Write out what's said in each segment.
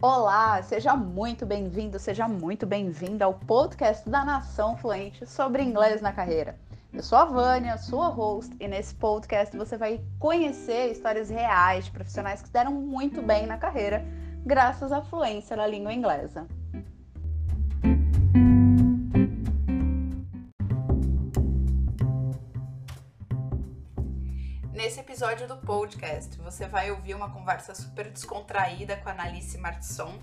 Olá, seja muito bem-vindo, seja muito bem-vinda ao podcast da Nação Fluente sobre inglês na carreira. Eu sou a Vânia, sua host, e nesse podcast você vai conhecer histórias reais de profissionais que deram muito bem na carreira graças à fluência na língua inglesa. Episódio do podcast, você vai ouvir uma conversa super descontraída com a Analice Martisson.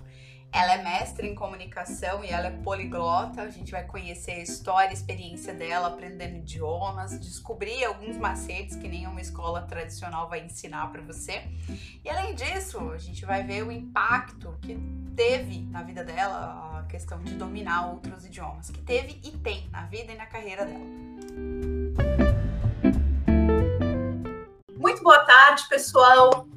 Ela é mestre em comunicação e ela é poliglota. A gente vai conhecer a história, a experiência dela aprendendo idiomas, descobrir alguns macetes que nenhuma escola tradicional vai ensinar para você. E além disso, a gente vai ver o impacto que teve na vida dela a questão de dominar outros idiomas, que teve e tem na vida e na carreira dela. Muito boa tarde, pessoal.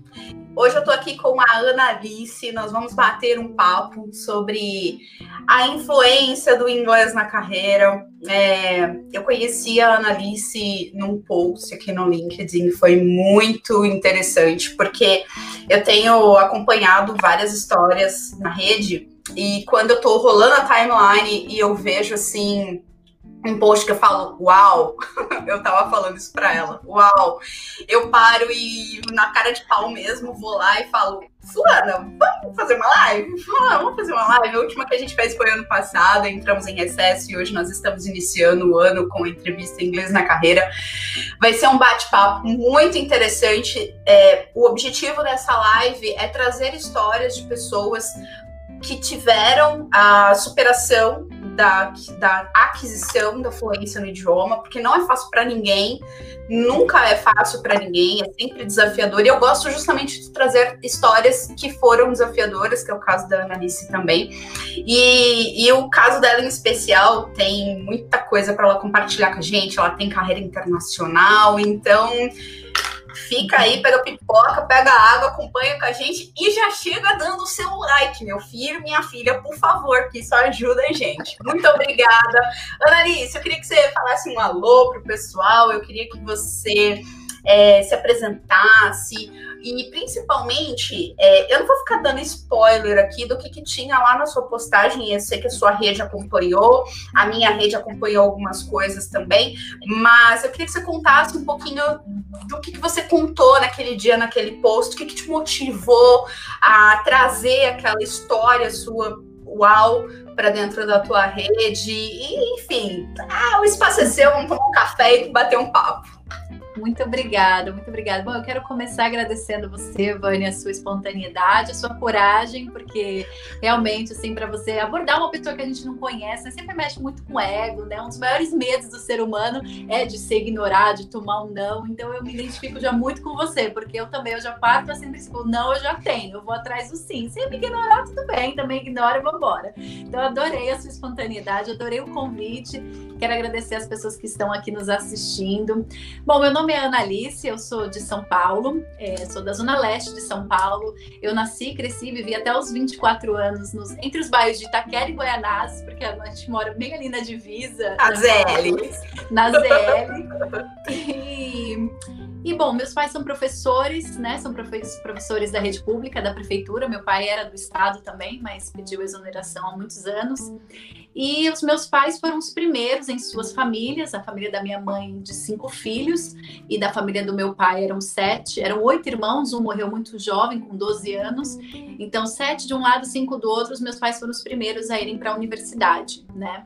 Hoje eu tô aqui com a Ana Alice. Nós vamos bater um papo sobre a influência do inglês na carreira. É, eu conheci a Ana Alice num post aqui no LinkedIn, foi muito interessante, porque eu tenho acompanhado várias histórias na rede, e quando eu tô rolando a timeline e eu vejo assim um post que eu falo, uau, eu tava falando isso pra ela, uau, eu paro e na cara de pau mesmo vou lá e falo, Fulana, vamos fazer uma live? vamos fazer uma live. A última que a gente fez foi ano passado, entramos em recesso e hoje nós estamos iniciando o ano com entrevista em inglês na carreira. Vai ser um bate-papo muito interessante. É, o objetivo dessa live é trazer histórias de pessoas que tiveram a superação da, da aquisição da fluência no idioma, porque não é fácil para ninguém, nunca é fácil para ninguém, é sempre desafiador. E eu gosto justamente de trazer histórias que foram desafiadoras, que é o caso da Annalise também. E, e o caso dela em especial tem muita coisa para ela compartilhar com a gente. Ela tem carreira internacional, então Fica aí, pega pipoca, pega água, acompanha com a gente e já chega dando o seu like, meu filho, minha filha, por favor, que isso ajuda a gente. Muito obrigada. Analice, eu queria que você falasse um alô pro pessoal, eu queria que você é, se apresentasse e principalmente, é, eu não vou ficar dando spoiler aqui do que, que tinha lá na sua postagem, eu sei que a sua rede acompanhou, a minha rede acompanhou algumas coisas também, mas eu queria que você contasse um pouquinho do que, que você contou naquele dia, naquele post, o que, que te motivou a trazer aquela história sua uau para dentro da tua rede, e, enfim, ah, o espaço é seu, vamos tomar um café e bater um papo. Muito obrigada, muito obrigada. Bom, eu quero começar agradecendo você, Vânia, a sua espontaneidade, a sua coragem, porque realmente, assim, para você abordar uma pessoa que a gente não conhece, né, sempre mexe muito com o ego, né? Um dos maiores medos do ser humano é de ser ignorado, de tomar um não. Então, eu me identifico já muito com você, porque eu também, eu já parto assim, princípio, não, eu já tenho, eu vou atrás do sim. Se me ignorar, tudo bem, também ignora e vambora. Então, adorei a sua espontaneidade, adorei o convite. Quero agradecer as pessoas que estão aqui nos assistindo. Bom, meu nome nome é Analice, eu sou de São Paulo, é, sou da Zona Leste de São Paulo. Eu nasci, cresci, vivi até os 24 anos nos, entre os bairros de Itaquera e Goianás, porque a gente mora bem ali na divisa. Na ZL. Na ZL. E, e, bom, meus pais são professores, né? São professores da rede pública, da prefeitura. Meu pai era do estado também, mas pediu exoneração há muitos anos. E os meus pais foram os primeiros em suas famílias, a família da minha mãe de cinco filhos e da família do meu pai eram sete, eram oito irmãos, um morreu muito jovem, com 12 anos, então sete de um lado, cinco do outro, os meus pais foram os primeiros a irem para a universidade, né?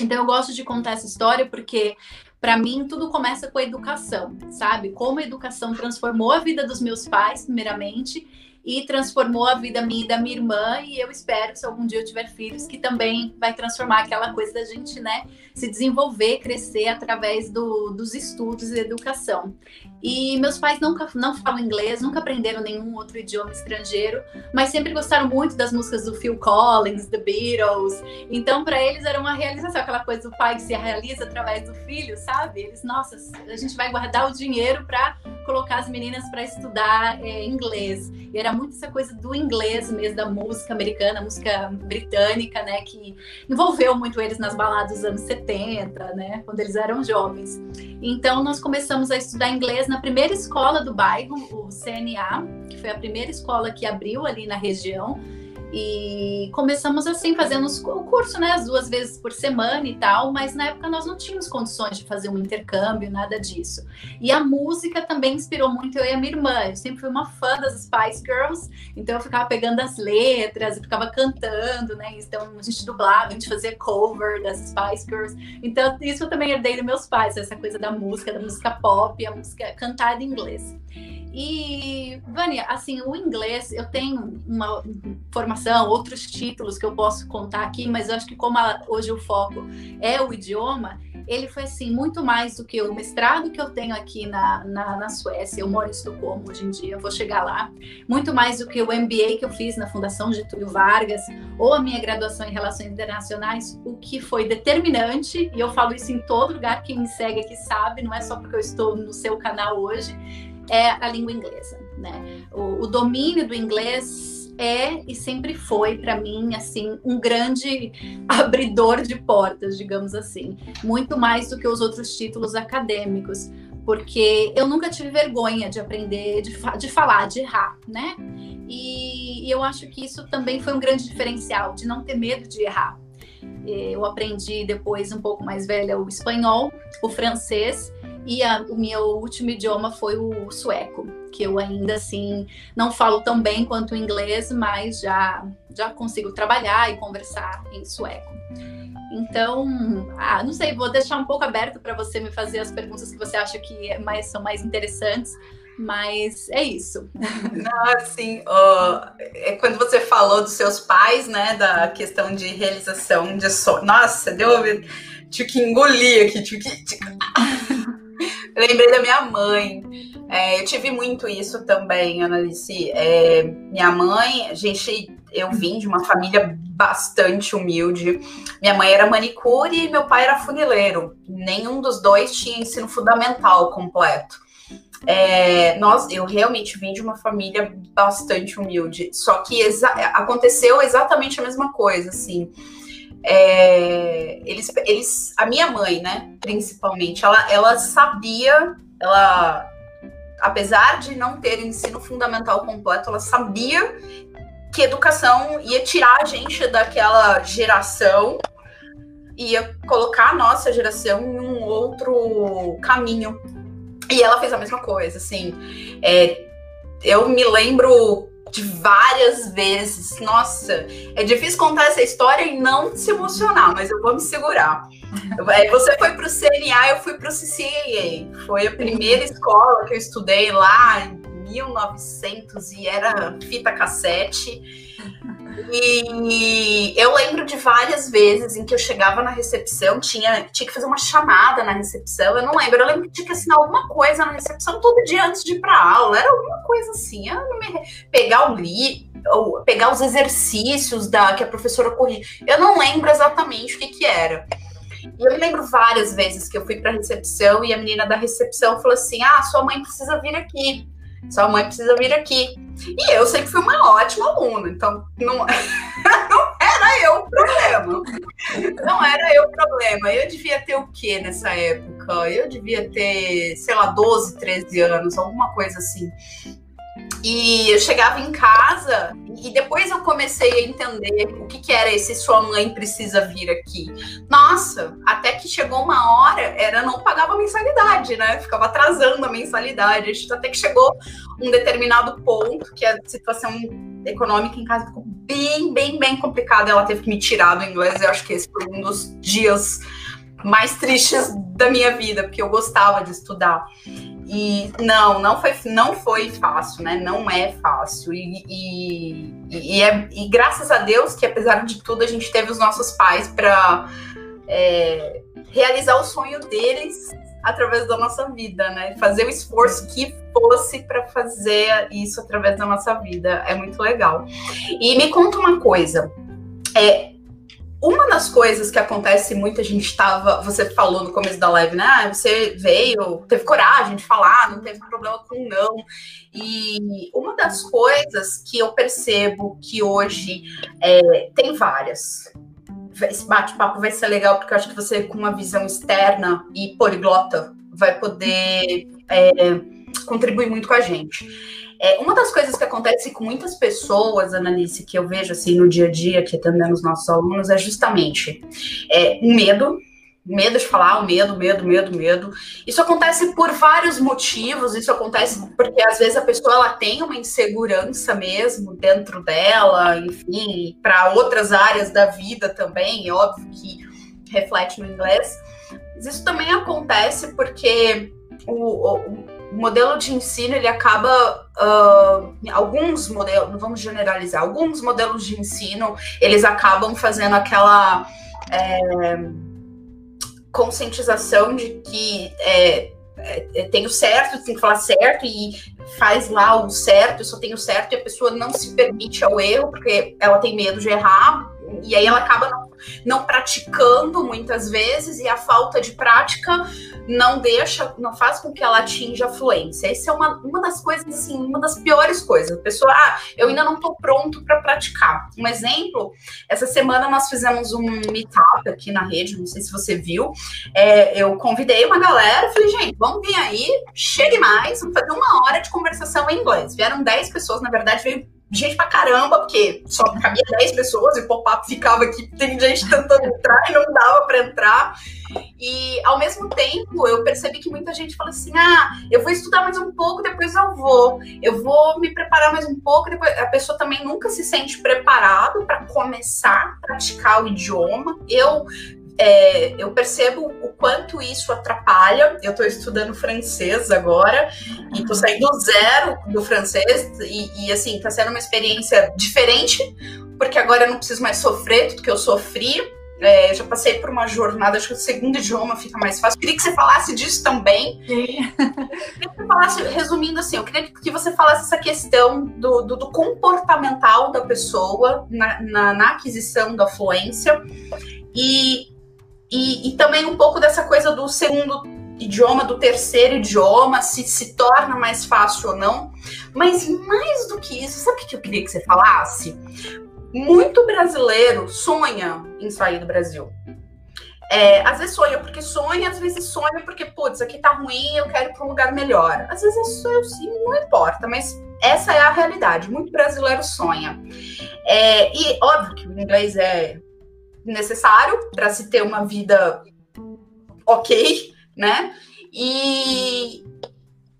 Então eu gosto de contar essa história porque para mim tudo começa com a educação, sabe? Como a educação transformou a vida dos meus pais, primeiramente, e transformou a vida minha e da minha irmã. E eu espero, se algum dia eu tiver filhos, que também vai transformar aquela coisa da gente, né, se desenvolver, crescer através do, dos estudos e educação. E meus pais nunca não falam inglês, nunca aprenderam nenhum outro idioma estrangeiro, mas sempre gostaram muito das músicas do Phil Collins, The Beatles. Então, para eles era uma realização, aquela coisa do pai que se realiza através do filho, sabe? Eles, nossa, a gente vai guardar o dinheiro para colocar as meninas para estudar é, inglês. E era muito essa coisa do inglês mesmo, da música americana, música britânica, né? Que envolveu muito eles nas baladas dos anos 70, né? Quando eles eram jovens. Então, nós começamos a estudar inglês na primeira escola do bairro, o CNA, que foi a primeira escola que abriu ali na região. E começamos assim, fazendo o curso, né, as duas vezes por semana e tal, mas na época nós não tínhamos condições de fazer um intercâmbio, nada disso. E a música também inspirou muito eu e a minha irmã. Eu sempre fui uma fã das Spice Girls, então eu ficava pegando as letras, e ficava cantando, né? Então a gente dublava, a gente fazia cover das Spice Girls. Então isso eu também herdei dos meus pais, essa coisa da música, da música pop, a música cantada em inglês. E, Vânia, assim, o inglês, eu tenho uma formação, outros títulos que eu posso contar aqui, mas acho que como a, hoje o foco é o idioma, ele foi, assim, muito mais do que o mestrado que eu tenho aqui na, na, na Suécia, eu moro em Estocolmo hoje em dia, vou chegar lá, muito mais do que o MBA que eu fiz na Fundação Getúlio Vargas, ou a minha graduação em Relações Internacionais, o que foi determinante, e eu falo isso em todo lugar, quem me segue aqui sabe, não é só porque eu estou no seu canal hoje, é a língua inglesa, né? O, o domínio do inglês é e sempre foi para mim assim um grande abridor de portas, digamos assim, muito mais do que os outros títulos acadêmicos, porque eu nunca tive vergonha de aprender, de, fa de falar, de errar, né? E, e eu acho que isso também foi um grande diferencial, de não ter medo de errar. Eu aprendi depois, um pouco mais velha, o espanhol, o francês e a, o meu último idioma foi o sueco, que eu ainda assim não falo tão bem quanto o inglês, mas já, já consigo trabalhar e conversar em sueco. Então, ah, não sei, vou deixar um pouco aberto para você me fazer as perguntas que você acha que é mais, são mais interessantes. Mas é isso. Não, assim, ó, é quando você falou dos seus pais, né, da questão de realização de sonho. Nossa, deu. Tive que engolir aqui, tive que. Lembrei da minha mãe. É, eu tive muito isso também, Analice. É, minha mãe, gente, eu vim de uma família bastante humilde. Minha mãe era manicure e meu pai era funileiro. Nenhum dos dois tinha ensino fundamental completo. É, nós, eu realmente vim de uma família bastante humilde. Só que exa aconteceu exatamente a mesma coisa, assim. É, eles, eles, a minha mãe, né, principalmente, ela, ela sabia, ela, apesar de não ter ensino fundamental completo, ela sabia que educação ia tirar a gente daquela geração ia colocar a nossa geração em um outro caminho. E ela fez a mesma coisa, assim. É, eu me lembro de várias vezes. Nossa, é difícil contar essa história e não se emocionar, mas eu vou me segurar. Você foi para o CNA, eu fui para o CCAA. Foi a primeira escola que eu estudei lá 1900 e era fita cassete. E eu lembro de várias vezes em que eu chegava na recepção, tinha, tinha que fazer uma chamada na recepção, eu não lembro, eu lembro que tinha que assinar alguma coisa na recepção todo dia antes de ir para aula, era alguma coisa assim, me... pegar o li, ou pegar os exercícios da que a professora corrigia, eu não lembro exatamente o que que era. E eu lembro várias vezes que eu fui para a recepção e a menina da recepção falou assim: "Ah, sua mãe precisa vir aqui". Sua mãe precisa vir aqui. E eu sempre fui uma ótima aluna, então não, não era eu o problema. Não era eu o problema. Eu devia ter o quê nessa época? Eu devia ter, sei lá, 12, 13 anos, alguma coisa assim. E eu chegava em casa e depois eu comecei a entender o que, que era esse sua mãe precisa vir aqui. Nossa, até que chegou uma hora, era não pagava mensalidade, né? Ficava atrasando a mensalidade. Até que chegou um determinado ponto que a situação econômica em casa ficou bem, bem, bem complicada. Ela teve que me tirar do inglês. Eu acho que esse foi um dos dias mais tristes da minha vida, porque eu gostava de estudar. E não, não foi, não foi fácil, né? Não é fácil. E, e, e, é, e graças a Deus que, apesar de tudo, a gente teve os nossos pais para é, realizar o sonho deles através da nossa vida, né? Fazer o esforço que fosse para fazer isso através da nossa vida. É muito legal. E me conta uma coisa. É, uma das coisas que acontece muito, a gente estava, você falou no começo da live, né? Ah, você veio, teve coragem de falar, não teve problema com não. E uma das coisas que eu percebo que hoje é, tem várias. Esse bate-papo vai ser legal, porque eu acho que você, com uma visão externa e poliglota, vai poder é, contribuir muito com a gente É, uma das coisas que acontece com muitas pessoas, Analice, que eu vejo assim no dia a dia, que atendendo os nossos alunos, é justamente é, o medo, medo de falar, o medo, medo, medo, medo. Isso acontece por vários motivos. Isso acontece porque às vezes a pessoa ela tem uma insegurança mesmo dentro dela, enfim, para outras áreas da vida também. É óbvio que reflete no inglês. Mas isso também acontece porque o, o modelo de ensino ele acaba uh, alguns modelos, não vamos generalizar, alguns modelos de ensino eles acabam fazendo aquela é, conscientização de que é, é, é, tem o certo, tem que falar certo e faz lá o certo, só tenho o certo e a pessoa não se permite ao erro porque ela tem medo de errar e aí ela acaba não, não praticando muitas vezes e a falta de prática não deixa, não faz com que ela atinja a fluência. Essa é uma, uma das coisas, assim, uma das piores coisas. A pessoa, ah, eu ainda não estou pronto para praticar. Um exemplo, essa semana nós fizemos um meetup aqui na rede, não sei se você viu. É, eu convidei uma galera, falei, gente, vamos vir aí, chegue mais, vamos fazer uma hora de conversação em inglês. Vieram 10 pessoas, na verdade, veio gente pra caramba, porque só cabia 10 pessoas e o pop-up ficava aqui, tem gente tentando entrar e não dava para entrar. E ao mesmo tempo eu percebi que muita gente fala assim: ah, eu vou estudar mais um pouco, depois eu vou, eu vou me preparar mais um pouco, depois a pessoa também nunca se sente preparado para começar a praticar o idioma. Eu é, eu percebo quanto isso atrapalha. Eu estou estudando francês agora e estou saindo zero do francês e, e assim está sendo uma experiência diferente porque agora eu não preciso mais sofrer tudo que eu sofri. É, já passei por uma jornada, acho que o segundo idioma fica mais fácil. Queria que você falasse disso também. Queria que você falasse, resumindo assim, eu queria que você falasse essa questão do, do, do comportamental da pessoa na, na, na aquisição da fluência e e, e também um pouco dessa coisa do segundo idioma, do terceiro idioma, se se torna mais fácil ou não. Mas mais do que isso, sabe o que eu queria que você falasse? Muito brasileiro sonha em sair do Brasil. É, às vezes sonha porque sonha, às vezes sonha porque, putz, aqui tá ruim, eu quero ir para um lugar melhor. Às vezes é eu sim, não importa, mas essa é a realidade. Muito brasileiro sonha. É, e óbvio que o inglês é necessário para se ter uma vida ok, né? E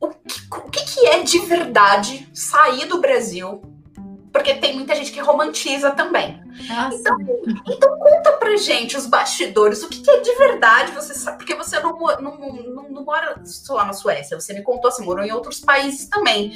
o que, o que é de verdade sair do Brasil porque tem muita gente que romantiza também. Nossa. Então, então conta pra gente os bastidores, o que, que, é de verdade você sabe, porque você não, não, não, não mora só na Suécia, você me contou, você morou em outros países também.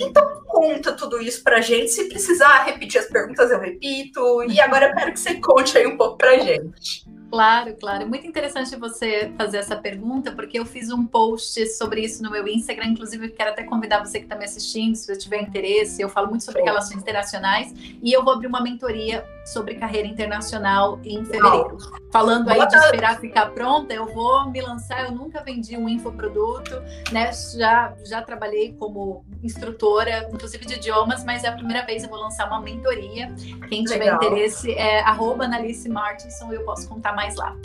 Então conta tudo isso pra gente, se precisar repetir as perguntas eu repito, e agora eu quero que você conte aí um pouco pra gente. Claro, claro. Muito interessante você fazer essa pergunta, porque eu fiz um post sobre isso no meu Instagram. Inclusive, quero até convidar você que está me assistindo, se você tiver interesse. Eu falo muito sobre relações internacionais e eu vou abrir uma mentoria sobre carreira internacional em fevereiro. Falando aí de esperar ficar pronta, eu vou me lançar. Eu nunca vendi um infoproduto, né? Já, já trabalhei como instrutora, inclusive de idiomas, mas é a primeira vez eu vou lançar uma mentoria. Quem tiver Legal. interesse é arroba Analice Martinson, eu posso contar mais lá.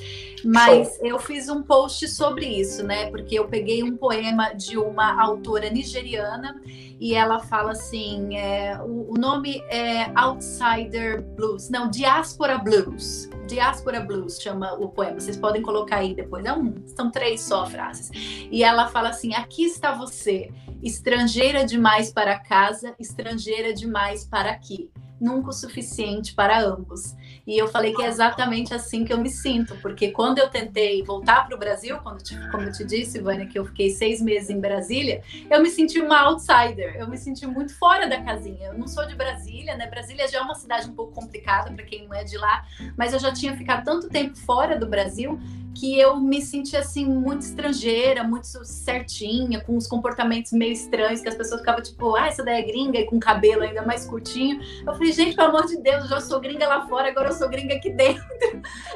Mas Show. eu fiz um post sobre isso, né? Porque eu peguei um poema de uma autora nigeriana e ela fala assim: é, o, o, nome é Outsider Blues, não, Diaspora Blues. Diaspora Blues chama o poema. Vocês podem colocar aí depois. É um, são três só frases. E ela fala assim: aqui está você, estrangeira demais para casa, estrangeira demais para aqui nunca o suficiente para ambos. E eu falei que é exatamente assim que eu me sinto, porque quando eu tentei voltar para o Brasil, quando como eu te disse, Vânia, que eu fiquei seis meses em Brasília, eu me senti uma outsider, eu me senti muito fora da casinha. Eu não sou de Brasília, né? Brasília já é uma cidade um pouco complicada para quem não é de lá, mas eu já tinha ficado tanto tempo fora do Brasil que eu me senti assim muito estrangeira, muito certinha, com os comportamentos meio estranhos, que as pessoas ficavam tipo, ah, essa daí é gringa e com cabelo ainda mais curtinho. Eu falei, gente, pelo amor de Deus, eu já sou gringa lá fora, agora eu sou gringa aqui dentro.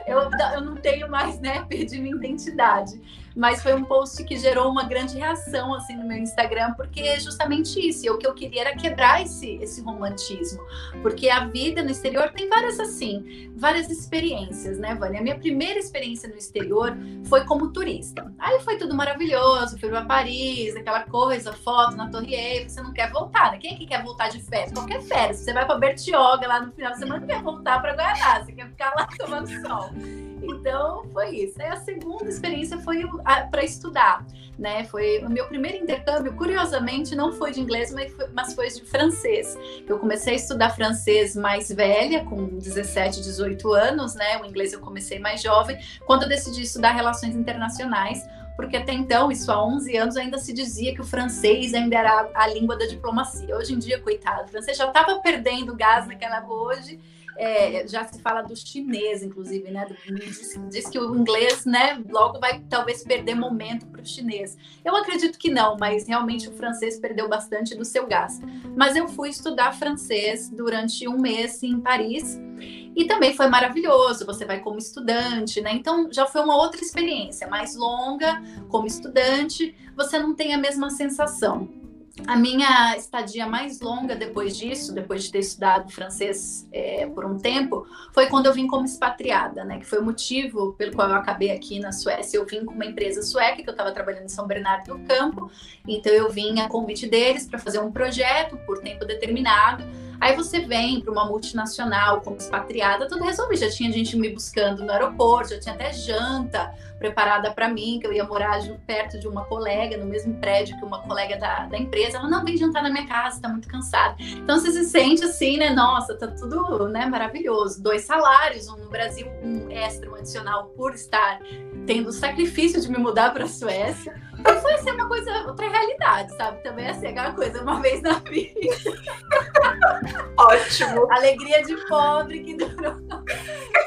Eu, eu não tenho mais, né, perdi minha identidade. Mas foi um post que gerou uma grande reação assim no meu Instagram, porque é justamente isso. E o que eu queria era quebrar esse, esse romantismo, porque a vida no exterior tem várias assim, várias experiências, né, Vânia? A minha primeira experiência no exterior foi como turista. Aí foi tudo maravilhoso, fui para Paris, aquela coisa, foto na Torre Eiffel, você não quer voltar, né? Quem é que quer voltar de férias? Qualquer férias. Você vai para Bertioga lá no final de semana, não quer voltar para Guianá, você quer ficar lá tomando sol. Então, foi isso. Aí a segunda experiência foi para estudar, né? Foi o meu primeiro intercâmbio, curiosamente, não foi de inglês, mas foi, mas foi de francês. Eu comecei a estudar francês mais velha, com 17, 18 anos, né? O inglês eu comecei mais jovem, quando eu decidi estudar relações internacionais, porque até então, isso há 11 anos, ainda se dizia que o francês ainda era a, língua da diplomacia. Hoje em dia, coitado, o francês já estava perdendo gás naquela hoje é, já se fala do chinês, inclusive, né? Diz, diz, que o inglês, né, logo vai talvez perder momento para o chinês. Eu acredito que não, mas realmente o francês perdeu bastante do seu gás. Mas eu fui estudar francês durante um mês em Paris e também foi maravilhoso. Você vai como estudante, né? Então já foi uma outra experiência, mais longa como estudante. Você não tem a mesma sensação a minha estadia mais longa depois disso, depois de ter estudado francês é, por um tempo, foi quando eu vim como expatriada, né? Que foi o motivo pelo qual eu acabei aqui na Suécia. Eu vim com uma empresa sueca que eu estava trabalhando em São Bernardo do Campo, então eu vim a convite deles para fazer um projeto por tempo determinado Aí você vem para uma multinacional como expatriada, tudo resolvido. Já tinha gente me buscando no aeroporto, já tinha até janta preparada para mim, que eu ia morar perto de uma colega, no mesmo prédio que uma colega da, da empresa. Ela, não, vem jantar na minha casa, tá muito cansada. Então você se sente assim, né? Nossa, tá tudo né, maravilhoso. Dois salários, um no Brasil, um extra, um adicional por estar tendo o sacrifício de me mudar para a Suécia. Então foi assim, uma coisa, outra realidade, sabe? Também assim, aquela coisa, uma vez na vida. Ótimo. Alegria de pobre que durou.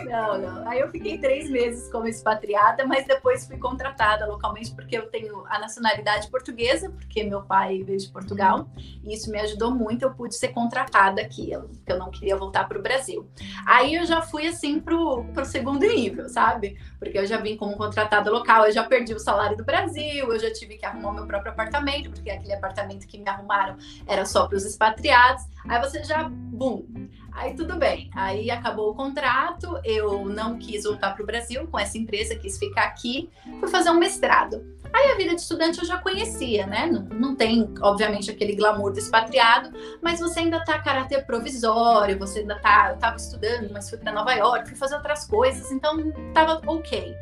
Não, não. Aí eu fiquei três meses como expatriada, mas depois fui contratada localmente porque eu tenho a nacionalidade portuguesa, porque meu pai veio de Portugal, e isso me ajudou muito. Eu pude ser contratada aqui, porque eu não queria voltar para o Brasil. Aí eu já fui assim pro, pro segundo nível, sabe? Porque eu já vim como contratada local, eu já perdi o salário do Brasil, eu já tive que arrumar meu próprio apartamento, porque aquele apartamento que me arrumaram era só para os expatriados. Aí você já, bum. Aí tudo bem. Aí acabou o contrato, eu não quis voltar para o Brasil com essa empresa, quis ficar aqui, fui fazer um mestrado. Aí a vida de estudante eu já conhecia, né? Não, não tem, obviamente, aquele glamour do expatriado, mas você ainda tá caráter provisório, você ainda tá. Eu tava estudando, mas fui para Nova York, fui fazer outras coisas, então tava ok.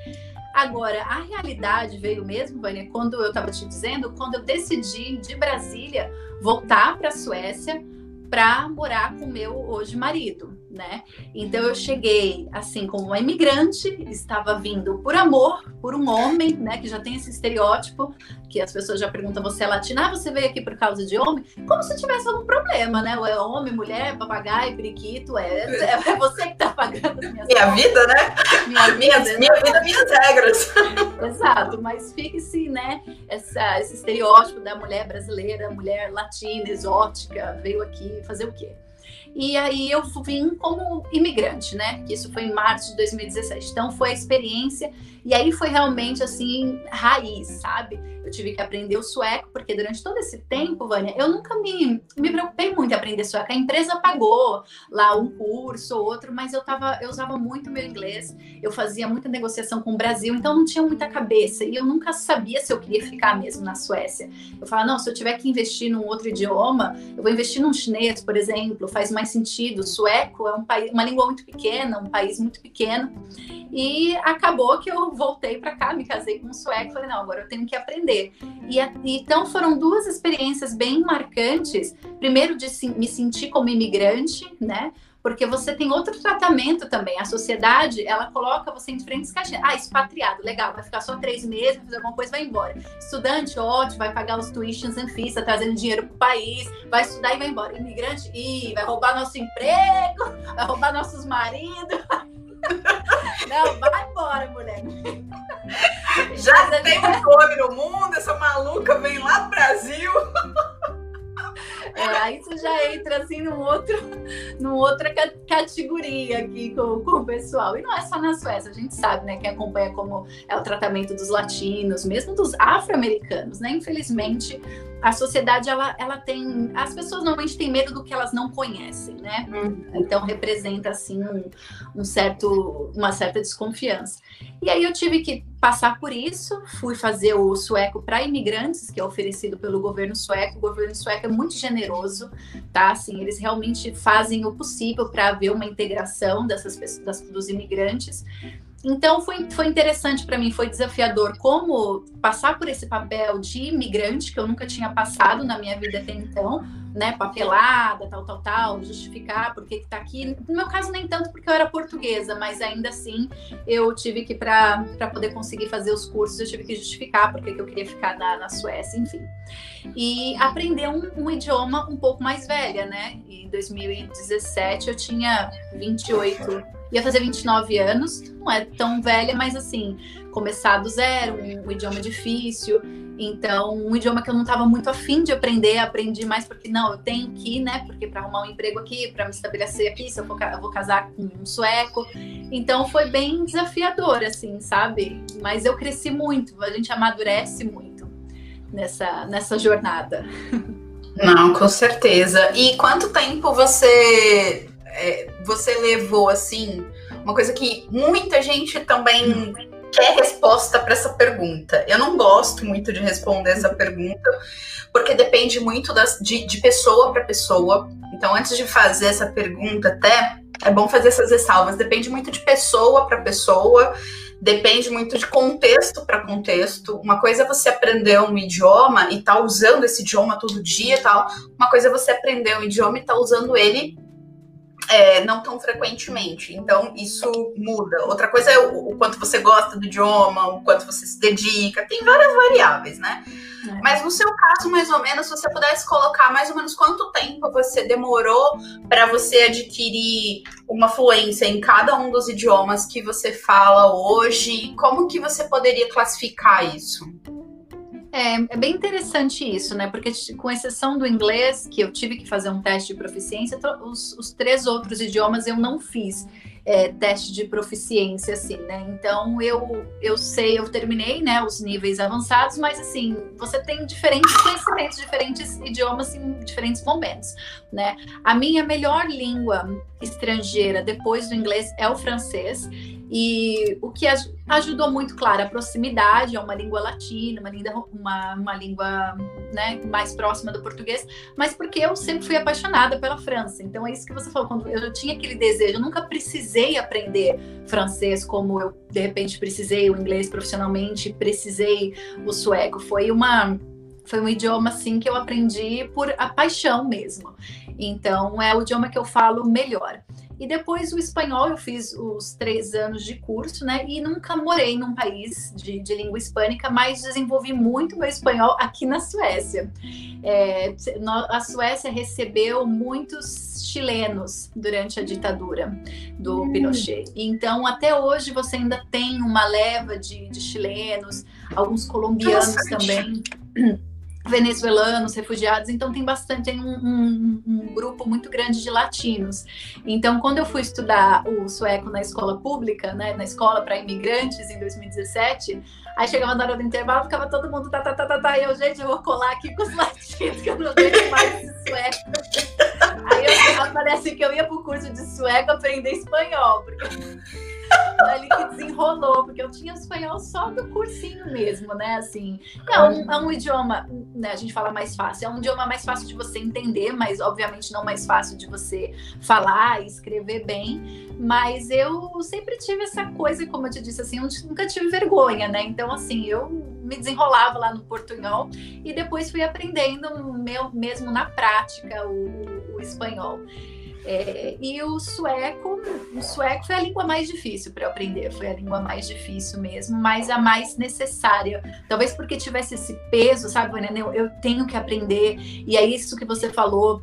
Agora, a realidade veio mesmo, Vânia, quando eu estava te dizendo, quando eu decidi de Brasília voltar para a Suécia para morar com meu hoje marido né? Então eu cheguei assim como uma imigrante, estava vindo por amor, por um homem, né? Que já tem esse estereótipo que as pessoas já perguntam você é latina, ah, você veio aqui por causa de homem, como se tivesse algum problema, né? É homem, mulher, papagaio, periquito, é, é você que está pagando as minhas Minha vida, né? Minha vida, minha, minha vida, minhas regras. Exato, mas fique-se, né? Essa, esse estereótipo da mulher brasileira, mulher latina, exótica, veio aqui fazer o quê? E aí eu vim como imigrante, né? Isso foi em março de 2017. Então foi a experiência e aí foi realmente assim, raiz, sabe? Eu tive que aprender o sueco, porque durante todo esse tempo, Vânia, eu nunca me, me preocupei muito em aprender sueco. A empresa pagou lá um curso ou outro, mas eu, tava, eu usava muito meu inglês, eu fazia muita negociação com o Brasil, então não tinha muita cabeça. E eu nunca sabia se eu queria ficar mesmo na Suécia. Eu falava, não, se eu tiver que investir num outro idioma, eu vou investir num chinês, por exemplo, faz mais sentido. O sueco é um país, uma língua muito pequena, um país muito pequeno. E acabou que eu voltei para cá, me casei com um sueco, falei, não, agora eu tenho que aprender. E, então foram duas experiências bem marcantes. Primeiro de me sentir como imigrante, né? porque você tem outro tratamento também. A sociedade, ela coloca você em diferentes caixinhas. Ah, expatriado, legal, vai ficar só três meses, fazer alguma coisa, vai embora. Estudante, ótimo, vai pagar os tuitions and fees, tá trazendo dinheiro pro país, vai estudar e vai embora. Imigrante, ih, vai roubar nosso emprego, vai roubar nossos maridos. Não, vai embora, mulher. Já tem um fome no mundo, essa maluca vem lá do Brasil. É, você já entra assim num outro, numa outra categoria aqui com, com o pessoal. E não é só na Suécia, a gente sabe, né? Quem acompanha como é o tratamento dos latinos, mesmo dos afro-americanos, né? Infelizmente, a sociedade ela, ela tem. As pessoas normalmente têm medo do que elas não conhecem, né? Uhum. Então representa assim um, um, certo, uma certa desconfiança. E aí eu tive que passar por isso, fui fazer o sueco para imigrantes, que é oferecido pelo governo sueco. O governo sueco é muito generoso, tá? Assim, eles realmente fazem o possível para haver uma integração dessas pessoas, das, dos imigrantes. Então foi, foi interessante para mim, foi desafiador como passar por esse papel de imigrante que eu nunca tinha passado na minha vida até então, né? Papelada, tal, tal, tal, justificar por que está aqui. No meu caso, nem tanto porque eu era portuguesa, mas ainda assim eu tive que, para poder conseguir fazer os cursos, eu tive que justificar porque que eu queria ficar na, na Suécia, enfim. E aprender um, um idioma um pouco mais velha, né? Em 2017 eu tinha 28 ia fazer 29 anos, não é tão velha, mas assim, começar do zero, um, um idioma difícil. Então, um idioma que eu não estava muito afim de aprender, aprendi mais porque não, eu tenho que, né? Porque para arrumar um emprego aqui, para me estabelecer aqui, se eu, eu vou casar com um sueco. Então, foi bem desafiador, assim, sabe? Mas eu cresci muito, a gente amadurece muito nessa, nessa jornada. Não, com certeza. E quanto tempo você é, você levou assim uma coisa que muita gente também quer resposta para essa pergunta. Eu não gosto muito de responder essa pergunta porque depende muito das, de, de pessoa para pessoa. Então, antes de fazer essa pergunta, até é bom fazer essas ressalvas. Depende muito de pessoa para pessoa depende muito de contexto para contexto. Uma coisa é você aprender um idioma e tá usando esse idioma todo dia e tal. Uma coisa é você aprender um idioma e tá usando ele é, não tão frequentemente. Então, isso muda. Outra coisa é o, o, quanto você gosta do idioma, o quanto você se dedica, tem várias variáveis, né? É. Mas no seu caso, mais ou menos, se você pudesse colocar mais ou menos quanto tempo você demorou para você adquirir uma fluência em cada um dos idiomas que você fala hoje, como que você poderia classificar isso? É, é, bem interessante isso, né? Porque, com exceção do inglês, que eu tive que fazer um teste de proficiência, os, os três outros idiomas eu não fiz é, teste de proficiência, assim, né? Então, eu, eu sei, eu terminei, né, os níveis avançados, mas, assim, você tem diferentes conhecimentos, diferentes idiomas em diferentes momentos, né? A minha melhor língua estrangeira depois do inglês é o francês. E o que ajudou muito, claro, a proximidade, é uma língua latina, uma, língua, uma, uma língua né, mais próxima do português, mas porque eu sempre fui apaixonada pela França. Então é isso que você falou, quando eu tinha aquele desejo, eu nunca precisei aprender francês como eu, de repente, precisei o inglês profissionalmente, precisei o sueco. Foi uma foi um idioma assim que eu aprendi por a paixão mesmo. Então é o idioma que eu falo melhor. E depois o espanhol, eu fiz os três anos de curso, né? E nunca morei num país de, de língua hispânica, mas desenvolvi muito meu espanhol aqui na Suécia. É, a Suécia recebeu muitos chilenos durante a ditadura do hum. Pinochet. Então, até hoje, você ainda tem uma leva de, de chilenos, alguns colombianos também venezuelanos, refugiados, então tem bastante, tem um, um, um, grupo muito grande de latinos. Então, quando eu fui estudar o sueco na escola pública, né, na escola para imigrantes em 2017, aí chegava na hora do intervalo, ficava todo mundo tá, tá, tá, tá, tá, e eu, gente, eu vou colar aqui com os latinos, que eu não vejo mais esse sueco. Aí eu, parece que eu ia pro curso de sueco aprender espanhol, porque ali que desenrolou, porque eu tinha espanhol só do cursinho mesmo, né? Assim, é um, é um idioma, né? A gente fala mais fácil, é um idioma mais fácil de você entender, mas obviamente não mais fácil de você falar e escrever bem. Mas eu sempre tive essa coisa, como eu te disse, assim, eu nunca tive vergonha, né? Então, assim, eu me desenrolava lá no portunhol e depois fui aprendendo meu, mesmo na prática o, o, o espanhol. É, e o sueco, o sueco foi a língua mais difícil para aprender, foi a língua mais difícil mesmo, mas a mais necessária. Talvez porque tivesse esse peso, sabe, Vânia? Eu, eu tenho que aprender, e é isso que você falou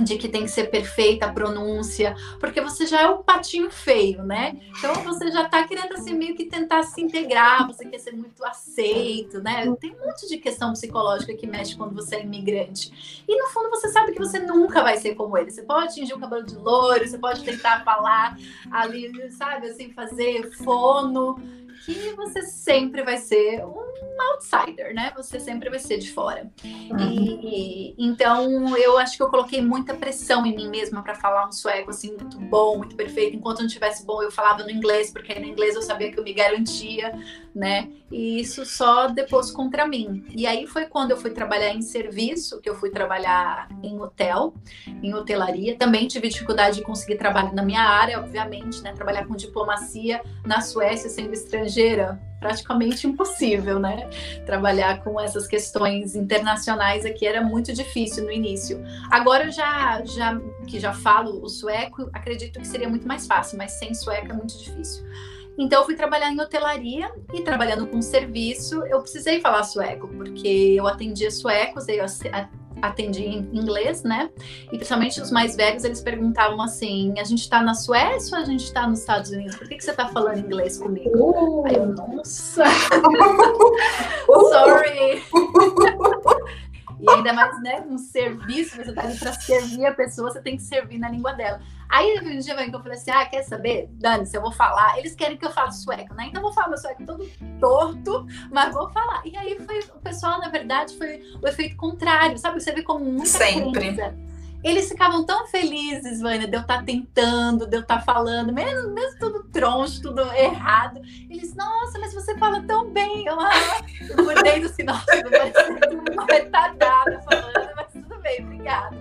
de que tem que ser perfeita a pronúncia, porque você já é o patinho feio, né? Então você já tá querendo assim meio que tentar se integrar, você quer ser muito aceito, né? Tem um monte de questão psicológica que mexe quando você é imigrante. E no fundo você sabe que você nunca vai ser como ele. Você pode atingir o cabelo de loiro, você pode tentar falar ali, sabe, assim, fazer fono, que você sempre vai ser um outsider, né? Você sempre vai ser de fora. E então eu acho que eu coloquei muita pressão em mim mesma para falar um sueco assim muito bom, muito perfeito. Enquanto não tivesse bom, eu falava no inglês, porque no inglês eu sabia que eu me garantia, né? E isso só depois contra mim. E aí foi quando eu fui trabalhar em serviço, que eu fui trabalhar em hotel, em hotelaria. Também tive dificuldade de conseguir trabalho na minha área, obviamente, né? Trabalhar com diplomacia na Suécia sendo estrangeira, praticamente impossível, né? Trabalhar com essas questões internacionais aqui era muito difícil no início. Agora já, já que já falo o sueco, acredito que seria muito mais fácil, mas sem sueco é muito difícil. Então, eu fui trabalhar em hotelaria e trabalhando com serviço, eu precisei falar sueco, porque eu atendia suecos, eu atendi em inglês, né? E principalmente os mais velhos, eles perguntavam assim: a gente tá na Suécia ou a gente tá nos Estados Unidos? Por que, que você tá falando inglês comigo? Uh. Aí eu, nossa! Sorry! E ainda mais, né, um serviço, você tá ali pra servir a pessoa, você tem que servir na língua dela. Aí um dia que eu falei assim: ah, quer saber? Dane-se, eu vou falar. Eles querem que eu fale sueco, né? Então eu vou falar meu sueco todo torto, mas vou falar. E aí foi, o pessoal, na verdade, foi o efeito contrário, sabe? Você vê como muita Sempre. eles ficavam tão felizes, Vânia, de eu estar tá tentando, de eu estar tá falando, mesmo, mesmo tudo troncho, tudo errado. Eles, nossa, mas você fala tão bem. Eu, ah, eu dentro assim, nossa, vai ser uma retardada falando, bem, obrigada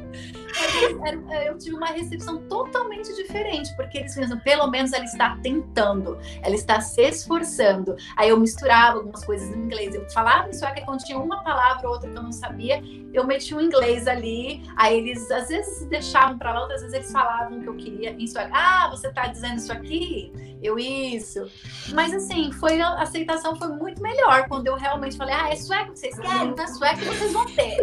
eu tive uma recepção totalmente diferente, porque eles pensam, pelo menos ela está tentando, ela está se esforçando. Aí eu misturava algumas coisas em inglês, eu falava em sueco, quando tinha uma palavra ou outra que eu não sabia, eu metia um inglês ali, aí eles às vezes deixavam para lá, outras vezes eles falavam o que eu queria em sueco. Ah, você está dizendo isso aqui? Eu isso. Mas assim, foi a aceitação foi muito melhor quando eu realmente falei: "Ah, é sueco que vocês querem? Não é sueco que vocês vão ter".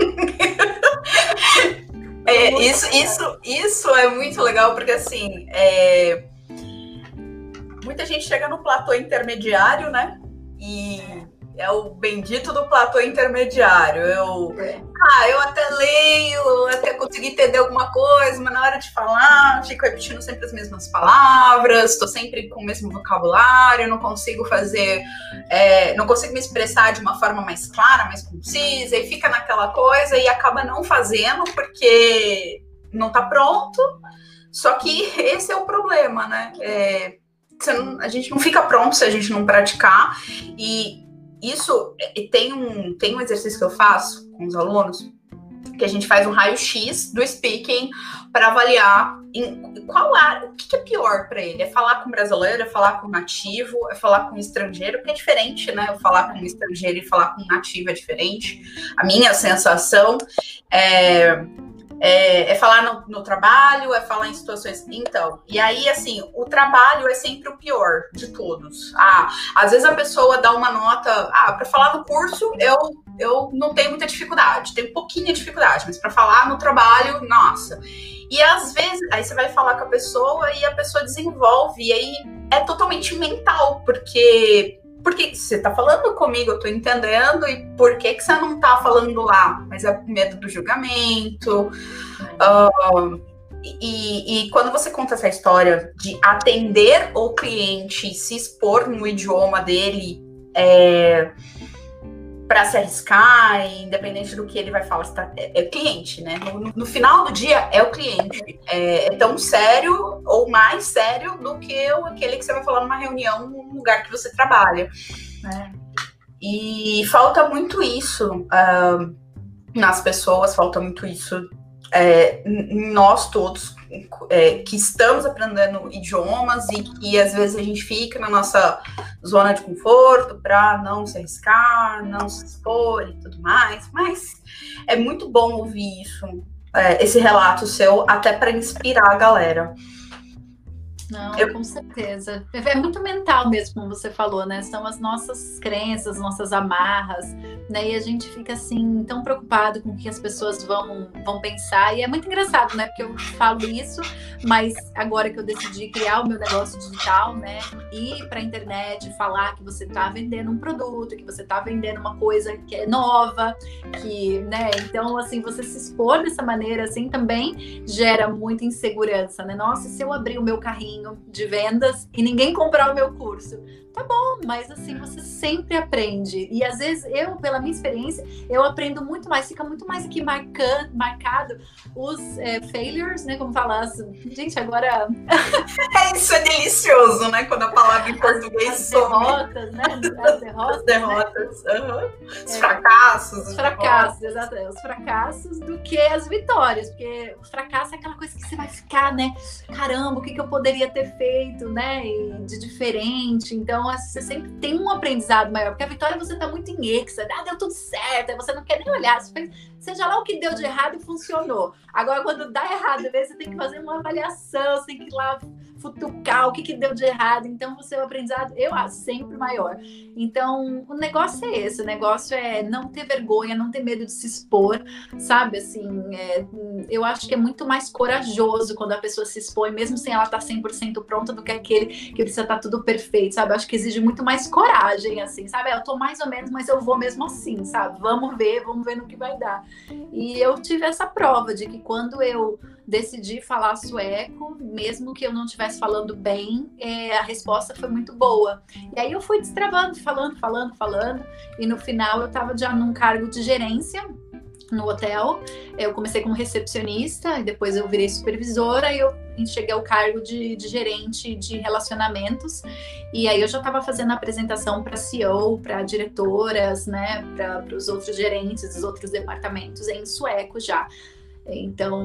É, isso, isso, isso é muito legal, porque assim, é... muita gente chega no platô intermediário, né? E é o bendito do platô intermediário. Eu, ah, eu até leio, até consigo entender alguma coisa, mas na hora de falar, fico repetindo sempre as mesmas palavras, estou sempre com o mesmo vocabulário, não consigo fazer, é, não consigo me expressar de uma forma mais clara, mais concisa, e fica naquela coisa e acaba não fazendo porque não está pronto. Só que esse é o problema, né? É, não, a gente não fica pronto se a gente não praticar. E isso tem um, tem um exercício que eu faço com os alunos, que a gente faz um raio-x do speaking para avaliar em qual área, o que, é pior para ele? É falar com brasileiro, é falar com nativo, é falar com estrangeiro, porque é diferente, né? Eu falar com estrangeiro e falar com nativo é diferente. A minha sensação é é, é falar no, no, trabalho, é falar em situações. Então, e aí, assim, o trabalho é sempre o pior de todos. Ah, às vezes a pessoa dá uma nota. Ah, para falar no curso, eu, eu não tenho muita dificuldade, tenho pouquinha dificuldade, mas para falar no trabalho, nossa. E às vezes, aí você vai falar com a pessoa e a pessoa desenvolve, e aí é totalmente mental, porque porque você tá falando comigo, eu tô entendendo, e por que que você não tá falando lá? Mas é medo do julgamento. Uh, e, e, quando você conta essa história de atender o cliente, se expor no idioma dele, é, para se arriscar, independente do que ele vai falar, tá, é, é cliente, né? No, no, final do dia é o cliente. É, é, tão sério ou mais sério do que aquele que você vai falar numa reunião no lugar que você trabalha. Né? E falta muito isso uh, nas pessoas, falta muito isso é, nós todos é, que estamos aprendendo idiomas e que às vezes a gente fica na nossa zona de conforto para não se arriscar, não se expor e tudo mais, mas é muito bom ouvir isso, é, esse relato seu, até para inspirar a galera. Não, eu... com certeza. É muito mental mesmo, como você falou, né? São as nossas crenças, nossas amarras, né? E a gente fica assim tão preocupado com o que as pessoas vão, vão pensar. E é muito engraçado, né? Porque eu falo isso, mas agora que eu decidi criar o meu negócio digital, né? Ir para a internet, falar que você está vendendo um produto, que você está vendendo uma coisa que é nova, que, né? Então, assim, você se expor dessa maneira, assim, também gera muita insegurança, né? Nossa, se eu abrir o meu carrinho de vendas e ninguém comprar o meu curso. Tá bom, mas assim, você sempre aprende. E às vezes eu, pela minha experiência, eu aprendo muito mais, fica muito mais aqui marcando, marcado os é, failures, né? Como falar assim, gente, agora. é, isso é delicioso, né? Quando a palavra em português as, as derrotas, né? As derrotas. As derrotas. Né? Uhum. Os é, fracassos. Os fracassos, exatamente. Os fracassos do que as vitórias. Porque o fracasso é aquela coisa que você vai ficar, né? Caramba, o que, que eu poderia ter feito, né? de diferente. Então, então, você sempre tem um aprendizado maior, porque a vitória você tá muito em exa, ah, deu tudo certo, aí você não quer nem olhar, fez, seja lá o que deu de errado e funcionou. Agora, quando dá errado, você tem que fazer uma avaliação, você tem que ir lá futucar o que, que deu de errado. Então, é o aprendizado, eu acho, sempre maior. Então, o negócio é esse: o negócio é não ter vergonha, não ter medo de se expor, sabe? Assim, é, eu acho que é muito mais corajoso quando a pessoa se expõe, mesmo sem ela estar tá 100% pronta, do que aquele que precisa estar tá tudo perfeito, sabe? Eu acho que exige muito mais coragem, assim, sabe? Eu tô mais ou menos, mas eu vou mesmo assim, sabe? Vamos ver, vamos ver no que vai dar. E eu tive essa prova de que quando eu decidi falar sueco, mesmo que eu não estivesse falando bem, é, a resposta foi muito boa. E aí eu fui destravando, falando, falando, falando, e no final eu estava já num cargo de gerência no hotel. Eu comecei como recepcionista e depois eu virei supervisora e eu cheguei ao cargo de, de gerente de relacionamentos. E aí eu já estava fazendo a apresentação para CEO, para diretoras, né, para os outros gerentes dos outros departamentos em sueco já. Então,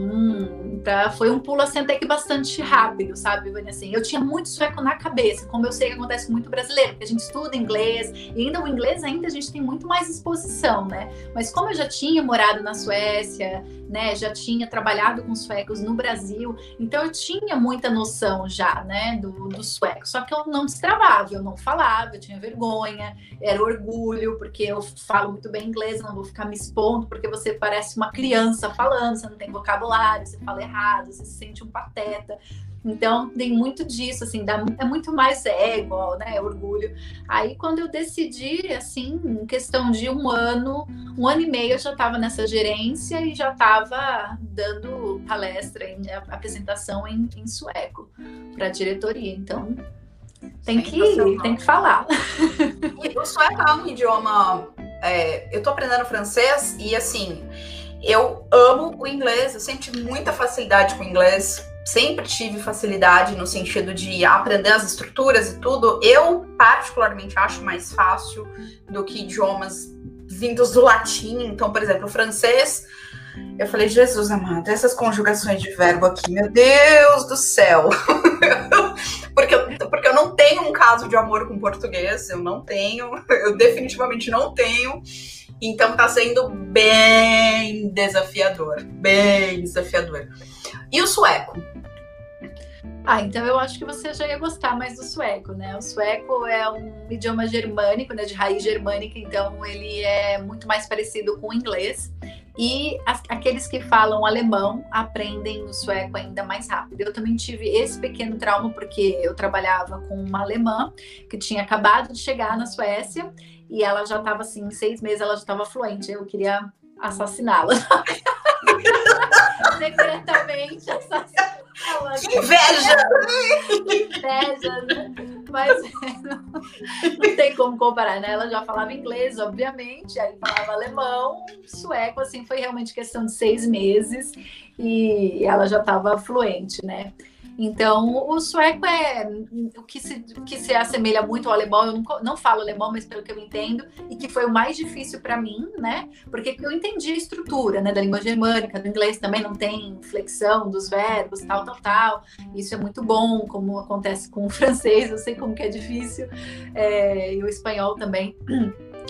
foi um pulo assim até que bastante rápido, sabe? Assim, eu tinha muito sueco na cabeça, como eu sei que acontece muito brasileiro, porque a gente estuda inglês, e ainda o inglês ainda a gente tem muito mais exposição, né? Mas como eu já tinha morado na Suécia, né, já tinha trabalhado com suecos no Brasil, então eu tinha muita noção já, né, do, do sueco. Só que eu não destravava, eu não falava, eu tinha vergonha, era orgulho, porque eu falo muito bem inglês, não vou ficar me expondo, porque você parece uma criança falando, você não tem vocabulário, você fala errado, você se sente um pateta. Então, tem muito disso, assim, dá, é muito mais ego, né, orgulho. Aí, quando eu decidi, assim, em questão de um ano, um ano e meio, eu já estava nessa gerência e já estava dando palestra, em, apresentação em, em sueco para a diretoria. Então, tem que, tem que falar. E o sueco é um idioma. É, eu estou aprendendo francês e, assim, eu amo o inglês, eu sempre muita facilidade com o inglês sempre tive facilidade no sentido de aprender as estruturas e tudo. Eu, particularmente, acho mais fácil do que idiomas vindos do latim. Então, por exemplo, o francês. Eu falei, Jesus amado, essas conjugações de verbo aqui, meu Deus do céu. porque, eu, porque eu não tenho um caso de amor com português, eu não tenho, eu definitivamente não tenho. Então tá sendo bem desafiador, bem desafiador. E o sueco? Ah, então eu acho que você já ia gostar mais do sueco, né? O sueco é um idioma germânico, né? De raiz germânica, então ele é muito mais parecido com o inglês. E as, aqueles que falam alemão aprendem o sueco ainda mais rápido. Eu também tive esse pequeno trauma porque eu trabalhava com uma alemã que tinha acabado de chegar na Suécia e ela já estava assim, em seis meses ela já estava fluente. Eu queria assassiná-la. Secretamente assassiná-la. Que inveja! inveja, né? Mas não, não, tem como comparar, né? Ela já falava inglês, obviamente, aí falava alemão, sueco, assim, foi realmente questão de seis meses e ela já estava fluente, né? Então, o sueco é o que se, que se assemelha muito ao alemão. Eu não, não falo alemão, mas pelo que eu entendo, e que foi o mais difícil para mim, né? Porque eu entendi a estrutura né, da língua germânica, do inglês também não tem flexão dos verbos, tal, tal, tal. Isso é muito bom, como acontece com o francês, eu sei como que é difícil, é, e o espanhol também.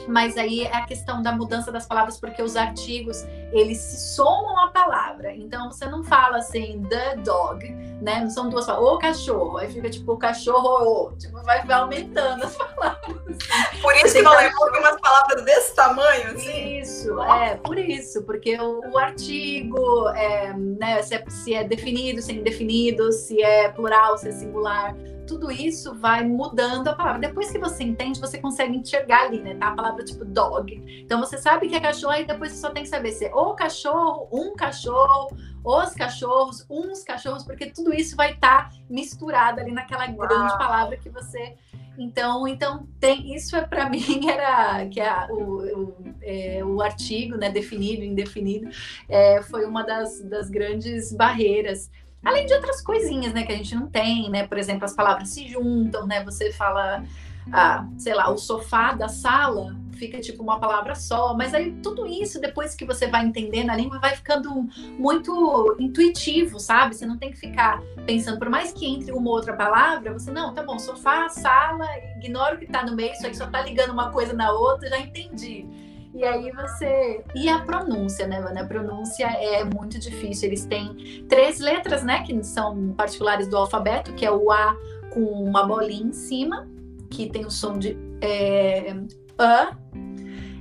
Mas aí é a questão da mudança das palavras, porque os artigos, eles se somam à palavra. Então, você não fala assim, the dog, né? Não são duas palavras, o cachorro. Aí fica tipo, o cachorro, o, tipo, vai, vai aumentando as palavras. Por isso que não é umas palavras desse tamanho, assim? Isso, é, por isso. Porque o, o artigo, é, né, se é, se é definido, se é indefinido, se é plural, se é singular tudo isso vai mudando a palavra. Depois que você entende, você consegue enxergar ali, né? Tá a palavra tipo dog. Então você sabe que é cachorro e depois você só tem que saber se é o cachorro, um cachorro, os cachorros, uns cachorros, porque tudo isso vai estar tá misturado ali naquela Uau. grande palavra que você então, então tem isso é para mim era que é o, o, é, o, artigo, né, definido, indefinido, é, foi uma das, das grandes barreiras. Além de outras coisinhas, né, que a gente não tem, né? Por exemplo, as palavras se juntam, né? Você fala, ah, sei lá, o sofá da sala fica tipo uma palavra só, mas aí tudo isso, depois que você vai entendendo a língua, vai ficando muito intuitivo, sabe? Você não tem que ficar pensando, por mais que entre uma ou outra palavra, você, não, tá bom, sofá, sala, ignora o que tá no meio, isso aí só tá ligando uma coisa na outra, já entendi. E aí você. E a pronúncia, né, Vânia? A pronúncia é muito difícil. Eles têm três letras, né, que são particulares do alfabeto, que é o A com uma bolinha em cima, que tem o som de é, A.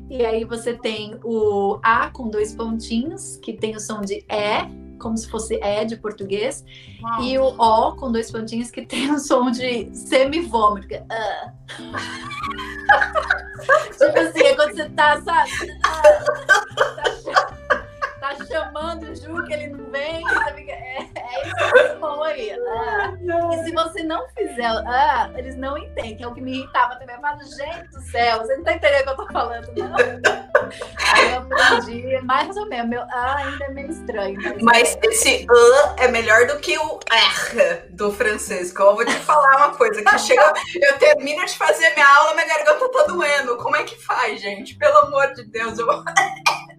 E aí você tem o A com dois pontinhos, que tem o som de E, como se fosse E de português. Uau. E o O com dois pontinhos, que tem o som de semivômito. É tipo assim, é quando você tá, sabe? Tá, tá chamando o Ju que ele não vem, fica, é, é isso que aí. Ah. E se você não fizer, ah, eles não entendem, que é o que me irritava também. Eu falo, gente do céu, você não tá entendendo o que eu tô falando, não. Aí eu aprendi, mais ou menos, meu ah ainda é meio estranho. Mas, é... esse ah é melhor do que o R do francês, eu vou te falar uma coisa, que chega, eu termino de fazer minha aula, minha garganta tá doendo. Como é que faz, gente? Pelo amor de Deus, eu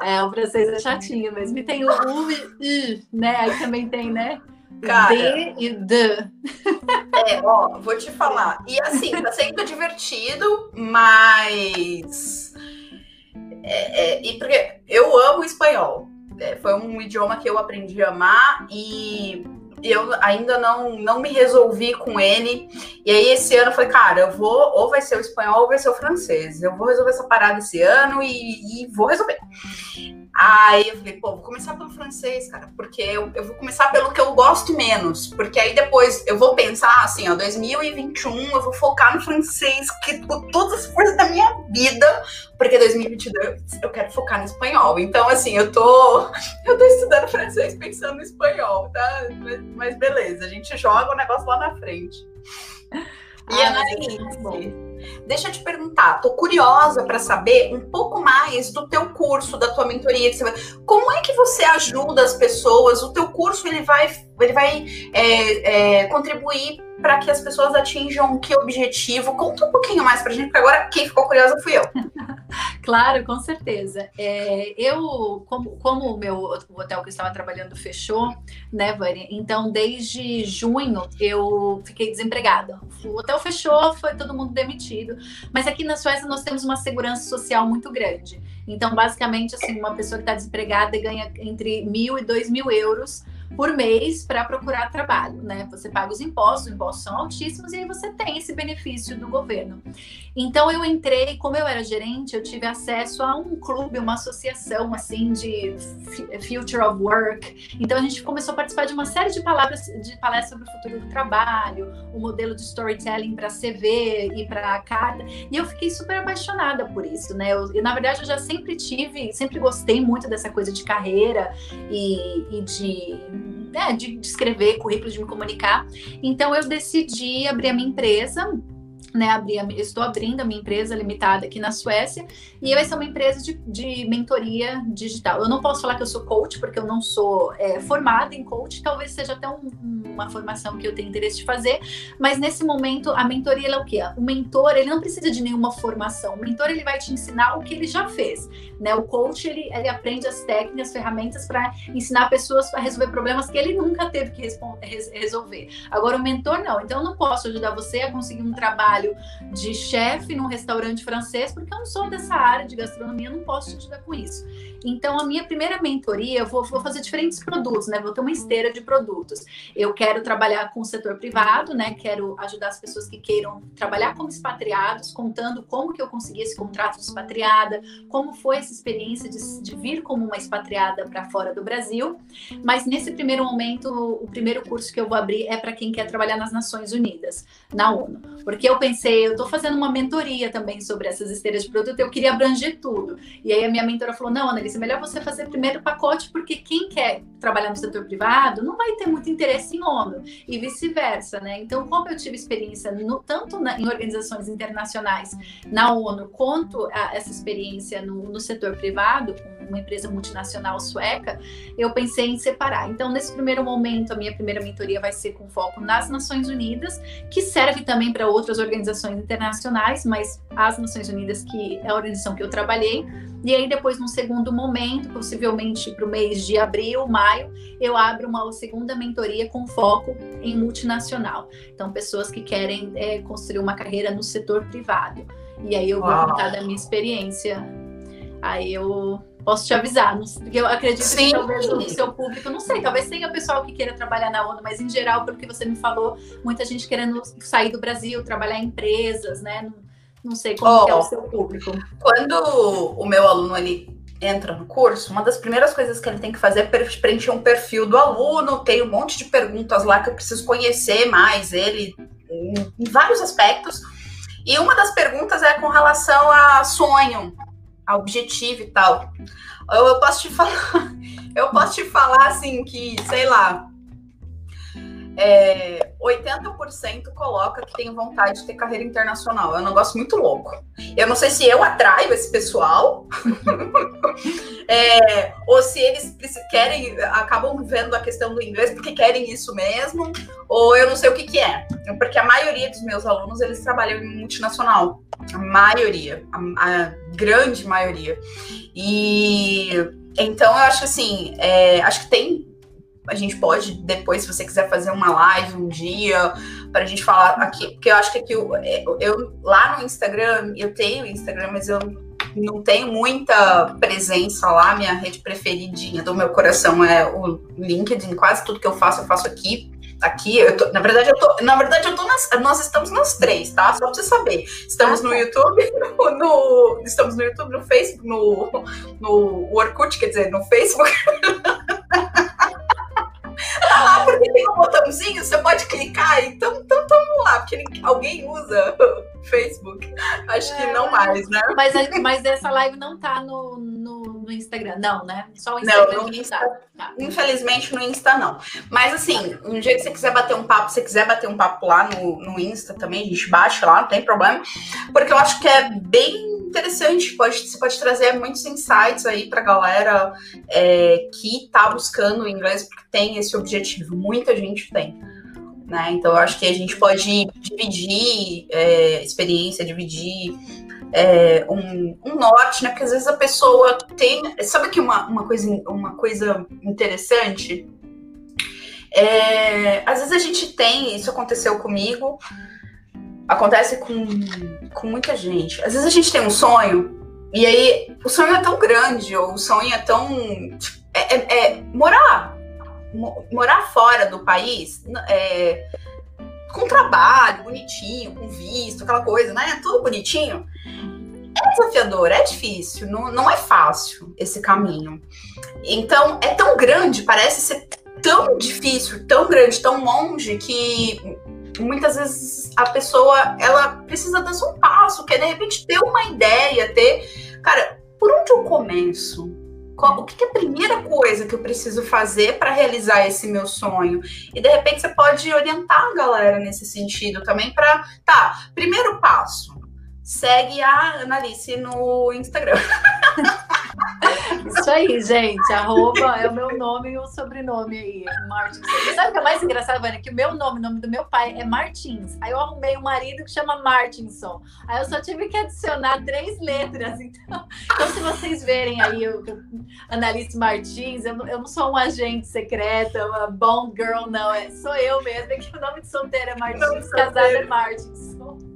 É, o francês é chatinho mesmo. E tem o U e I, né? Aí também tem, né? Cara, D e D. É, ó, vou te falar. E assim, tá sendo divertido, mas. É, é, e porque eu amo espanhol. É, foi um idioma que eu aprendi a amar e eu ainda não, não me resolvi com ele. E aí, esse ano, eu falei, cara, eu vou, ou vai ser o espanhol ou vai ser o francês. Eu vou resolver essa parada esse ano e, e vou resolver. Aí eu falei, pô, vou começar pelo francês, cara, porque eu, eu vou começar pelo que eu gosto menos, porque aí depois eu vou pensar assim, ó, 2021 eu vou focar no francês, que por todas as coisas da minha vida, porque 2022 eu quero focar no espanhol. Então, assim, eu tô, eu tô estudando francês pensando no espanhol, tá? Mas, mas beleza, a gente joga o negócio lá na frente. E ah, Anaíse, Deixa eu te perguntar, tô curiosa para saber um pouco mais do teu curso, da tua mentoria. Como é que você ajuda as pessoas? O teu curso ele vai, ele vai é, é, contribuir para que as pessoas atinjam que objetivo? Conta um pouquinho mais para a gente, porque agora quem ficou curiosa fui eu. claro, com certeza. É, eu, como, o meu hotel que eu estava trabalhando fechou, né, Vânia? Então, desde junho eu fiquei desempregada. O hotel fechou, foi todo mundo demitido. Mas aqui na Suécia nós temos uma segurança social muito grande. Então, basicamente, assim, uma pessoa que está desempregada ganha entre mil e dois mil euros por mês para procurar trabalho, né? Você paga os impostos, os impostos são altíssimos e aí você tem esse benefício do governo. Então eu entrei, como eu era gerente, eu tive acesso a um clube, uma associação assim de Future of Work. Então a gente começou a participar de uma série de palavras de palestras sobre o futuro do trabalho, o modelo de storytelling para CV e para carta. E eu fiquei super apaixonada por isso, né? Eu, na verdade eu já sempre tive, sempre gostei muito dessa coisa de carreira e, e de né, de, de escrever currículo, de me comunicar. Então eu decidi abrir a minha empresa né, abri a, estou abrindo a minha empresa limitada aqui na Suécia e vai ser uma empresa de, de mentoria digital. Eu não posso falar que eu sou coach, porque eu não sou é, formada em coach, talvez seja até um, um uma formação que eu tenho interesse de fazer, mas nesse momento a mentoria é o quê? O mentor, ele não precisa de nenhuma formação. O mentor, ele vai te ensinar o que ele já fez, né? O coach, ele, ele aprende as técnicas, ferramentas para ensinar pessoas a resolver problemas que ele nunca teve que resolver. Agora, o mentor não. Então, eu não posso ajudar você a conseguir um trabalho de chefe num restaurante francês, porque eu não sou dessa área de gastronomia, não posso te ajudar com isso. Então, a minha primeira mentoria, eu vou, vou, fazer diferentes produtos, né? Vou ter uma esteira de produtos. Eu quero trabalhar com o setor privado, né? Quero ajudar as pessoas que queiram trabalhar como expatriados, contando como que eu consegui esse contrato de expatriada, como foi essa experiência de, de vir como uma expatriada para fora do Brasil. Mas nesse primeiro momento, o primeiro curso que eu vou abrir é para quem quer trabalhar nas Nações Unidas, na ONU. Porque eu pensei, eu estou fazendo uma mentoria também sobre essas esteiras de produto, eu queria abranger tudo. E aí a minha mentora falou: não, Annalise, é melhor você fazer primeiro pacote, porque quem quer trabalhar no setor privado não vai ter muito interesse em ONU e vice-versa, né? Então, como eu tive experiência no, tanto na, em organizações internacionais na ONU, quanto a, essa experiência no, no setor privado, com uma empresa multinacional sueca, eu pensei em separar. Então, nesse primeiro momento, a minha primeira mentoria vai ser com foco nas Nações Unidas, que serve também para outras organizações internacionais, mas as Nações Unidas, que é a organização que eu trabalhei, e aí depois, num segundo momento, possivelmente para o mês de abril, maio, eu abro uma segunda mentoria com foco em multinacional. Então, pessoas que querem é, construir uma carreira no setor privado. E aí eu vou Uau. contar da minha experiência. Aí eu posso te avisar, porque eu acredito Sim. que talvez o seu público, não sei, talvez tenha pessoal que queira trabalhar na ONU, mas em geral, pelo que você me falou, muita gente querendo sair do Brasil, trabalhar em empresas, né? Não sei como oh, é o seu público. Quando o meu aluno ele entra no curso, uma das primeiras coisas que ele tem que fazer é preencher um perfil do aluno, tem um monte de perguntas lá que eu preciso conhecer mais ele em, em vários aspectos. E uma das perguntas é com relação a sonho, a objetivo e tal. Eu, eu posso te falar, eu posso te falar assim que, sei lá, é, 80% coloca que tem vontade de ter carreira internacional. É um negócio muito louco. Eu não sei se eu atraio esse pessoal, é, ou se eles querem, acabam vendo a questão do inglês porque querem isso mesmo, ou eu não sei o que, que é. Porque a maioria dos meus alunos, eles trabalham em multinacional. A maioria, a, a grande maioria. E então eu acho assim, é, acho que tem a gente pode depois, se você quiser fazer uma live um dia, para a gente falar aqui, porque eu acho que aqui eu, eu, lá no Instagram, eu tenho Instagram, mas eu não tenho muita presença lá, minha rede preferidinha do meu coração é o LinkedIn, quase tudo que eu faço, eu faço aqui. Aqui, eu tô, na verdade, eu tô, na verdade, eu tô nas, nós estamos nas três, tá? Só pra você saber. Estamos no YouTube, no, no, estamos no YouTube, no Facebook, no, no Orkut, quer dizer, no Facebook. tá lá porque tem um botãozinho, você pode clicar, então, então vamos lá, porque alguém usa Facebook. Acho que não mais, né? Mas, mas essa live não tá no, no, no Instagram, não, né? Só o Instagram. Não, no Insta, tá. Infelizmente no Insta não. Mas assim, um dia que você quiser bater um papo, se quiser bater um papo lá no, no Insta também, a gente baixa lá, não tem problema. Porque eu acho que é bem interessante, pode, você pode trazer muitos insights aí para a galera é, que está buscando o inglês, porque tem esse objetivo, muita gente tem. Né? Então, eu acho que a gente pode dividir é, experiência, dividir é, um, um, norte, né? Porque às vezes a pessoa tem. Sabe que uma, uma, coisa, uma coisa interessante? É, às vezes a gente tem, isso aconteceu comigo, acontece com, com muita gente. Às vezes a gente tem um sonho, e aí o sonho é tão grande, ou o sonho é tão. É, é, é morar. Morar fora do país, é, com trabalho bonitinho, com visto, aquela coisa, né? Tudo bonitinho. É desafiador, é difícil, não, não é fácil esse caminho. Então, é tão grande, parece ser tão difícil, tão grande, tão longe, que muitas vezes a pessoa ela precisa dar um passo, que é de repente ter uma ideia, ter, cara, por onde eu começo? Qual, o que, que, é a primeira coisa que eu preciso fazer para realizar esse meu sonho? E de repente você pode orientar a galera nesse sentido também para, tá, primeiro passo, segue a Analice no Instagram. Isso aí, gente. Arroba é o meu nome e o sobrenome aí, Martins. sabe o que é mais engraçado, Vânia? Que o meu nome, o nome do meu pai é Martins. Aí eu arrumei um marido que chama Martinson. Aí eu só tive que adicionar três letras. Então, então se vocês verem aí o Analice Martins, eu, eu não sou um agente secreto, uma Bond Girl, não. É, sou eu mesmo. É que o nome de solteira é Martins, casada é Martinson.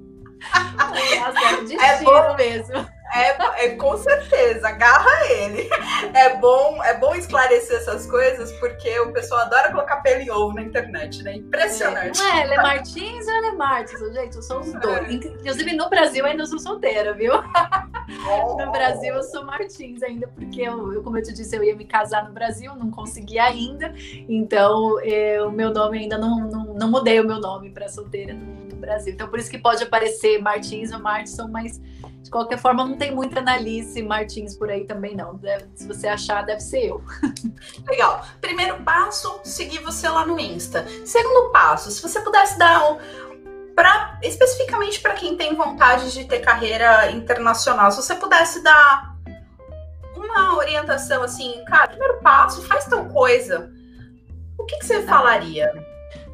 É, é bom mesmo. É, é, com certeza, agarra ele. É bom, é bom esclarecer essas coisas, porque o pessoal adora colocar pelo em ovo na internet, né? Impressionante. É, não é, ele é Martins ou é Martins? Gente, eu sou os dois. É. Inclusive, no Brasil, ainda sou solteira, viu? Oh. No Brasil, eu sou Martins ainda, porque eu, eu, como eu te disse, eu ia me casar no Brasil, não consegui ainda. Então, o meu nome ainda não, não, não mudei o meu nome para solteira no Brasil. Então, por isso que pode aparecer Martins ou Martinson, mas de qualquer forma, não tem muita Analice Martins por aí também, não. Deve, se você achar, deve ser eu. Legal. Primeiro passo, seguir você lá no Insta. Segundo passo, se você pudesse dar um, pra, especificamente para quem tem vontade de ter carreira internacional, se você pudesse dar uma orientação assim, cara, primeiro passo, faz tal coisa. O que, que você falaria?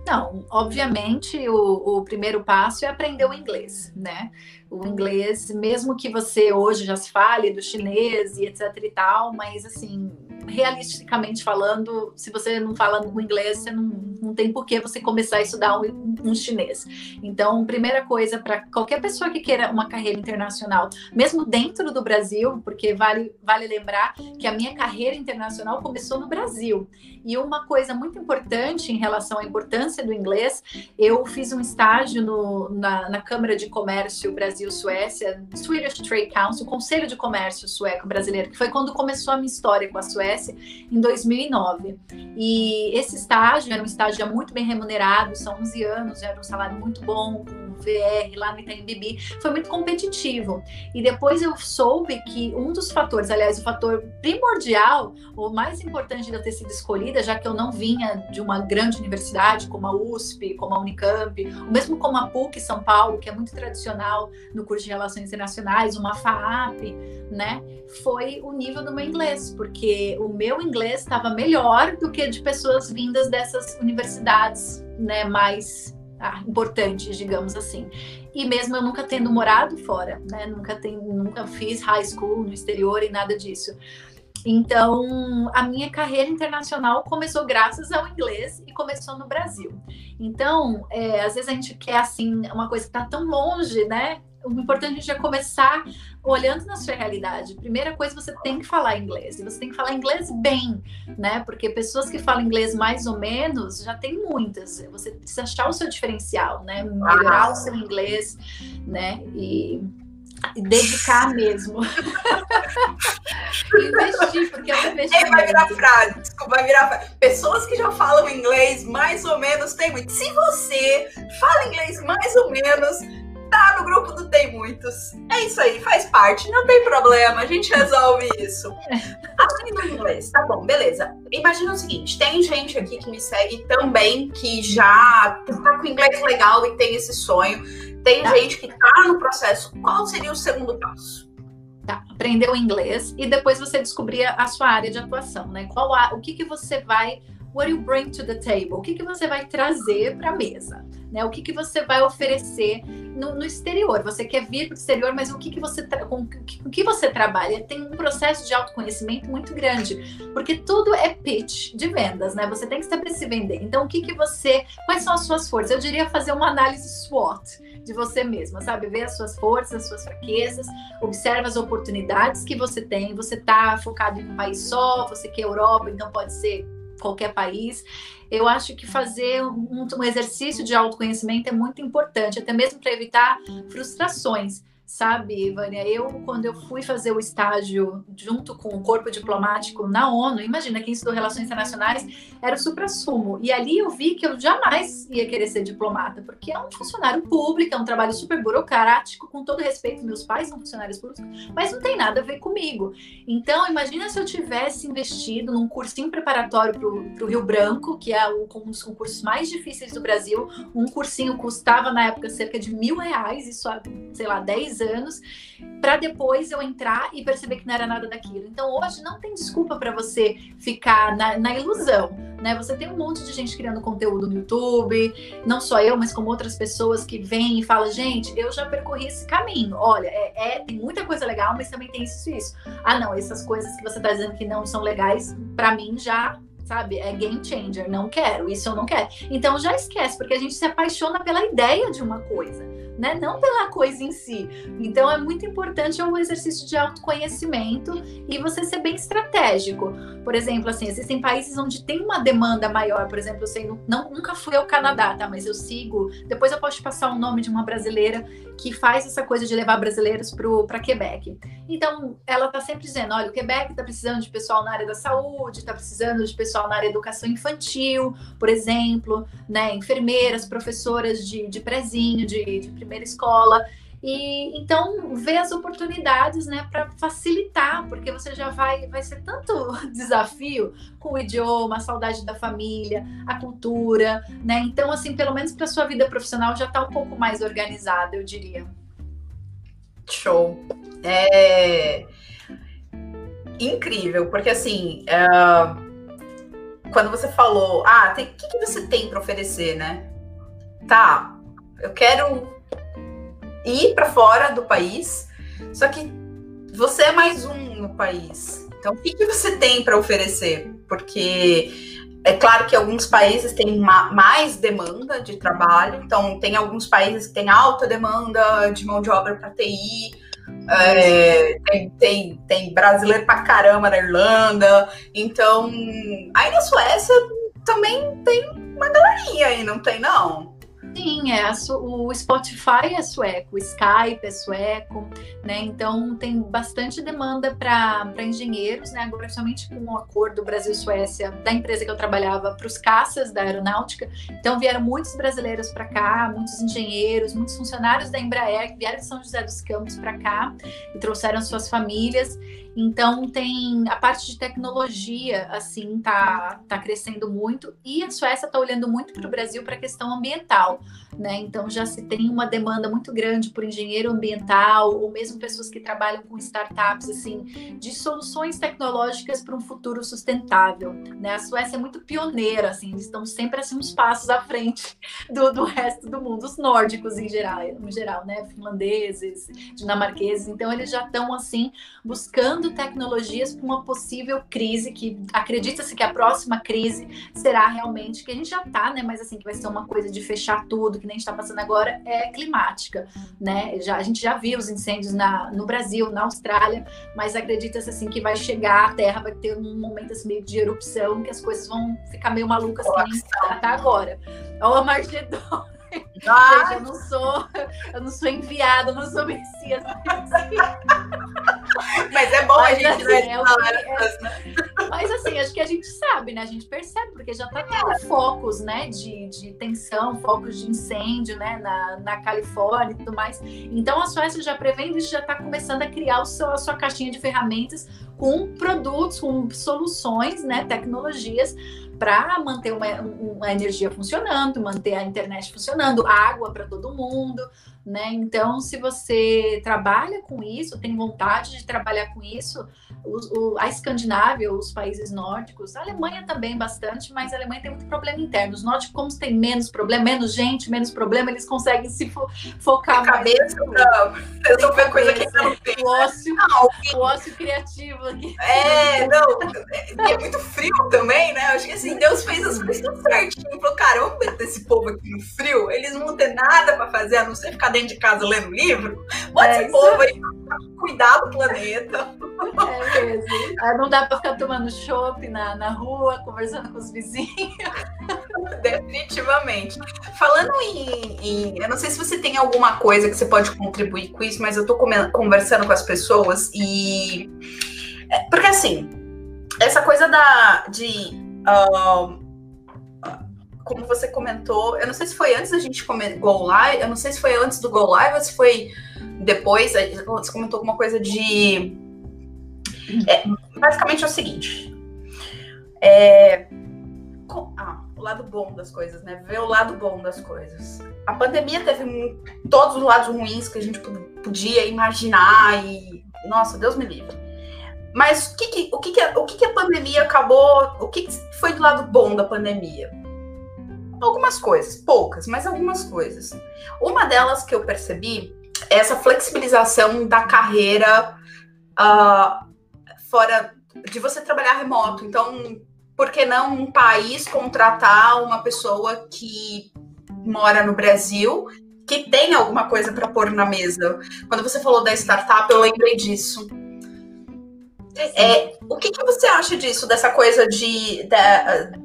Não, obviamente o, o, primeiro passo é aprender o inglês, né? O inglês, mesmo que você hoje já se fale do chinês e etc e tal, mas assim, realisticamente falando, se você não fala o inglês, você não, não tem por que você começar a estudar um, um chinês. Então, primeira coisa para qualquer pessoa que queira uma carreira internacional, mesmo dentro do Brasil, porque vale, vale lembrar que a minha carreira internacional começou no Brasil. E uma coisa muito importante em relação à importância do inglês, eu fiz um estágio no, na, na Câmara de Comércio Brasil-Suécia, Swedish Trade Council, Conselho de Comércio Sueco Brasileiro, que foi quando começou a minha história com a Suécia Suécia em 2009. E esse estágio era um estágio muito bem remunerado, são 11 anos, era um salário muito bom, com VR lá no Itaim Bibi, foi muito competitivo. E depois eu soube que um dos fatores, aliás, o fator primordial, ou mais importante de eu ter sido escolhida, já que eu não vinha de uma grande universidade como a USP, como a Unicamp, ou mesmo como a PUC São Paulo, que é muito tradicional no curso de Relações Internacionais, uma FAAP, né? Foi o nível do meu inglês, porque o meu inglês estava melhor do que de pessoas vindas dessas universidades, né, mais ah, importantes, digamos assim. E mesmo eu nunca tendo morado fora, né, nunca tenho, nunca fiz high school no exterior e nada disso. Então, a minha carreira internacional começou graças ao inglês e começou no Brasil. Então, é, às vezes a gente quer assim uma coisa que está tão longe, né? o importante é começar olhando na sua realidade. Primeira coisa, você tem que falar inglês. E você tem que falar inglês bem, né? Porque pessoas que falam inglês mais ou menos, já tem muitas. Você precisa achar o seu diferencial, né? Melhorar o seu inglês, né? E dedicar mesmo. Investir, porque é um investimento. Vai virar frase, desculpa, vai virar frase. Pessoas que já falam inglês mais ou menos tem muito. Se você fala inglês mais ou menos, tá no grupo do Tem Muitos. É isso aí, faz parte, não tem problema, a gente resolve isso. Aprenda inglês, tá bom, beleza. Imagina o seguinte: tem gente aqui que me segue também que já tá com inglês legal e tem esse sonho. Tem tá. gente que tá no processo. Qual seria o segundo passo? Tá, aprender o inglês e depois você descobrir a sua área de atuação, né? Qual a, o que que você vai what you bring to the table? O que, que você vai trazer para a mesa? Né? O que, que você vai oferecer no, no exterior? Você quer vir para o exterior, mas o que, que você com, o que você trabalha? Tem um processo de autoconhecimento muito grande, porque tudo é pitch de vendas, né? Você tem que saber se vender. Então, o que, que você. Quais são as suas forças? Eu diria fazer uma análise SWOT de você mesma, sabe? Ver as suas forças, as suas fraquezas, observa as oportunidades que você tem. Você está focado em um país só, você quer Europa, então pode ser qualquer país. Eu acho que fazer um, um exercício de autoconhecimento é muito importante, até mesmo para evitar frustrações sabe, Vânia? Eu, quando eu fui fazer o estágio junto com o corpo diplomático na ONU, imagina, quem estudou Relações Internacionais era o supra-sumo. E ali eu vi que eu jamais ia querer ser diplomata, porque é um funcionário público, é um trabalho super burocrático, com todo respeito, meus pais são funcionários públicos, mas não tem nada a ver comigo. Então, imagina se eu tivesse investido num cursinho preparatório para o Rio Branco, que é um dos concursos mais difíceis do Brasil. Um cursinho custava, na época, cerca de mil reais, isso há, sei lá, 10 10 anos, para depois eu entrar e perceber que não era nada daquilo. Então hoje não tem desculpa para você ficar na, na, ilusão, né? Você tem um monte de gente criando conteúdo no YouTube, não só eu, mas como outras pessoas que vêm e falam, gente, eu já percorri esse caminho. Olha, é, é tem muita coisa legal, mas também tem isso e isso. Ah, não, essas coisas que você está dizendo que não são legais, para mim já sabe? É game changer, não quero, isso eu não quero. Então já esquece, porque a gente se apaixona pela ideia de uma coisa né? Não pela coisa em si. Então é muito importante o exercício de autoconhecimento e você ser bem estratégico. Por exemplo, assim, existem países onde tem uma demanda maior. Por exemplo, eu sei, não, nunca fui ao Canadá, tá? Mas eu sigo. Depois eu posso te passar o nome de uma brasileira que faz essa coisa de levar brasileiros para Quebec. Então, ela está sempre dizendo: olha, o Quebec está precisando de pessoal na área da saúde, está precisando de pessoal na área da educação infantil, por exemplo, né? Enfermeiras, professoras de, de prezinho, de, de primeira escola. E então ver as oportunidades, né, para facilitar, porque você já vai vai ser tanto desafio com o idioma, a saudade da família, a cultura, né? Então assim, pelo menos para sua vida profissional já está um pouco mais organizada, eu diria. Show. É incrível, porque assim, é... quando você falou, ah, o que, que você tem para oferecer, né? Tá, eu quero ir para fora do país, só que você é mais um no país. Então, o que, que você tem para oferecer? Porque é claro que alguns países têm mais demanda de trabalho, então tem alguns países que têm alta demanda de mão de obra para TI, é, tem, tem, tem brasileiro para caramba na Irlanda, então aí na Suécia também tem uma galerinha aí, não tem não? Sim, é, o Spotify é sueco, o Skype é sueco, né? Então tem bastante demanda para engenheiros, né? Agora, somente com o um acordo Brasil-Suécia da empresa que eu trabalhava para os caças da aeronáutica. Então vieram muitos brasileiros para cá, muitos engenheiros, muitos funcionários da Embraer que vieram de São José dos Campos para cá e trouxeram suas famílias. Então tem a parte de tecnologia, assim, tá, tá crescendo muito e a Suécia está olhando muito para o Brasil para a questão ambiental, né? Então já se tem uma demanda muito grande por engenheiro ambiental ou mesmo pessoas que trabalham com startups, assim, de soluções tecnológicas para um futuro sustentável, né? A Suécia é muito pioneira, assim, eles estão sempre assim uns passos à frente do, do resto do mundo, os nórdicos em geral, no geral, né? Finlandeses, dinamarqueses, então eles já estão assim buscando tecnologias para uma possível crise, que acredita-se que a próxima crise será realmente, que a gente já está, né? Mas assim, que vai ser uma coisa de fechar tudo, que nem está passando agora, é climática, né? Já, a gente já viu os incêndios na, no Brasil, na Austrália, mas acredita-se assim que vai chegar, a Terra vai ter um momento assim, meio de erupção, que as coisas vão ficar meio malucas que nem está agora. Ó, Margedon. Ah. Gente, eu não sou, eu não sou enviada, eu não sou Messias. Mas é bom mas, a gente assim, é, é, Mas assim, acho que a gente sabe, né? A gente percebe, porque já tá tendo focos, né? De, de tensão, focos de incêndio, né? Na, na Califórnia e tudo mais. Então a Suécia já prevendo isso, já está começando a criar o seu, a sua caixinha de ferramentas com produtos, com soluções, né? Tecnologias para manter uma, uma, energia funcionando, manter a internet funcionando, água para todo mundo, né? Então, se você trabalha com isso, tem vontade de trabalhar com isso, o, o, a Escandinávia, os países nórdicos, a Alemanha também bastante, mas a Alemanha tem muito problema interno. Os nórdicos, como tem menos problema, menos gente, menos problema, eles conseguem se fo focar a cabeça para resolver coisa que não tem. O ócio, não, o ócio criativo aqui. É, não, é, é, muito frio também, né? Eu acho que assim, Deus fez as coisas tudo certinho. Falou, cara, vamos meter esse povo aqui no frio, eles não vão ter nada para fazer, a não ser ficar dentro de casa lendo livro. Bota é, esse povo aí cuidar do planeta. É mesmo. Não dá para ficar tomando chopp na, na rua, conversando com os vizinhos. Definitivamente. Falando em, em, Eu não sei se você tem alguma coisa que você pode contribuir com isso, mas eu estou conversando com as pessoas e. É, porque assim, essa coisa da. de. Uh, como você comentou, eu não sei se foi antes da gente go live, eu não sei se foi antes do go live ou se foi depois, você comentou alguma coisa de. É, basicamente é o seguinte. É, ah, o lado bom das coisas, né? Ver o lado bom das coisas. A pandemia teve todos os lados ruins que a gente podia imaginar e, nossa, Deus me livre. Mas o que, que o, que, que, o que, que a pandemia acabou? O que, que foi do lado bom da pandemia? Algumas coisas, poucas, mas algumas coisas. Uma delas que eu percebi é essa flexibilização da carreira uh, fora de você trabalhar remoto. Então, por que não um país contratar uma pessoa que mora no Brasil, que tem alguma coisa para pôr na mesa? Quando você falou da startup, eu lembrei disso. É, o que, que, você acha disso, dessa coisa de,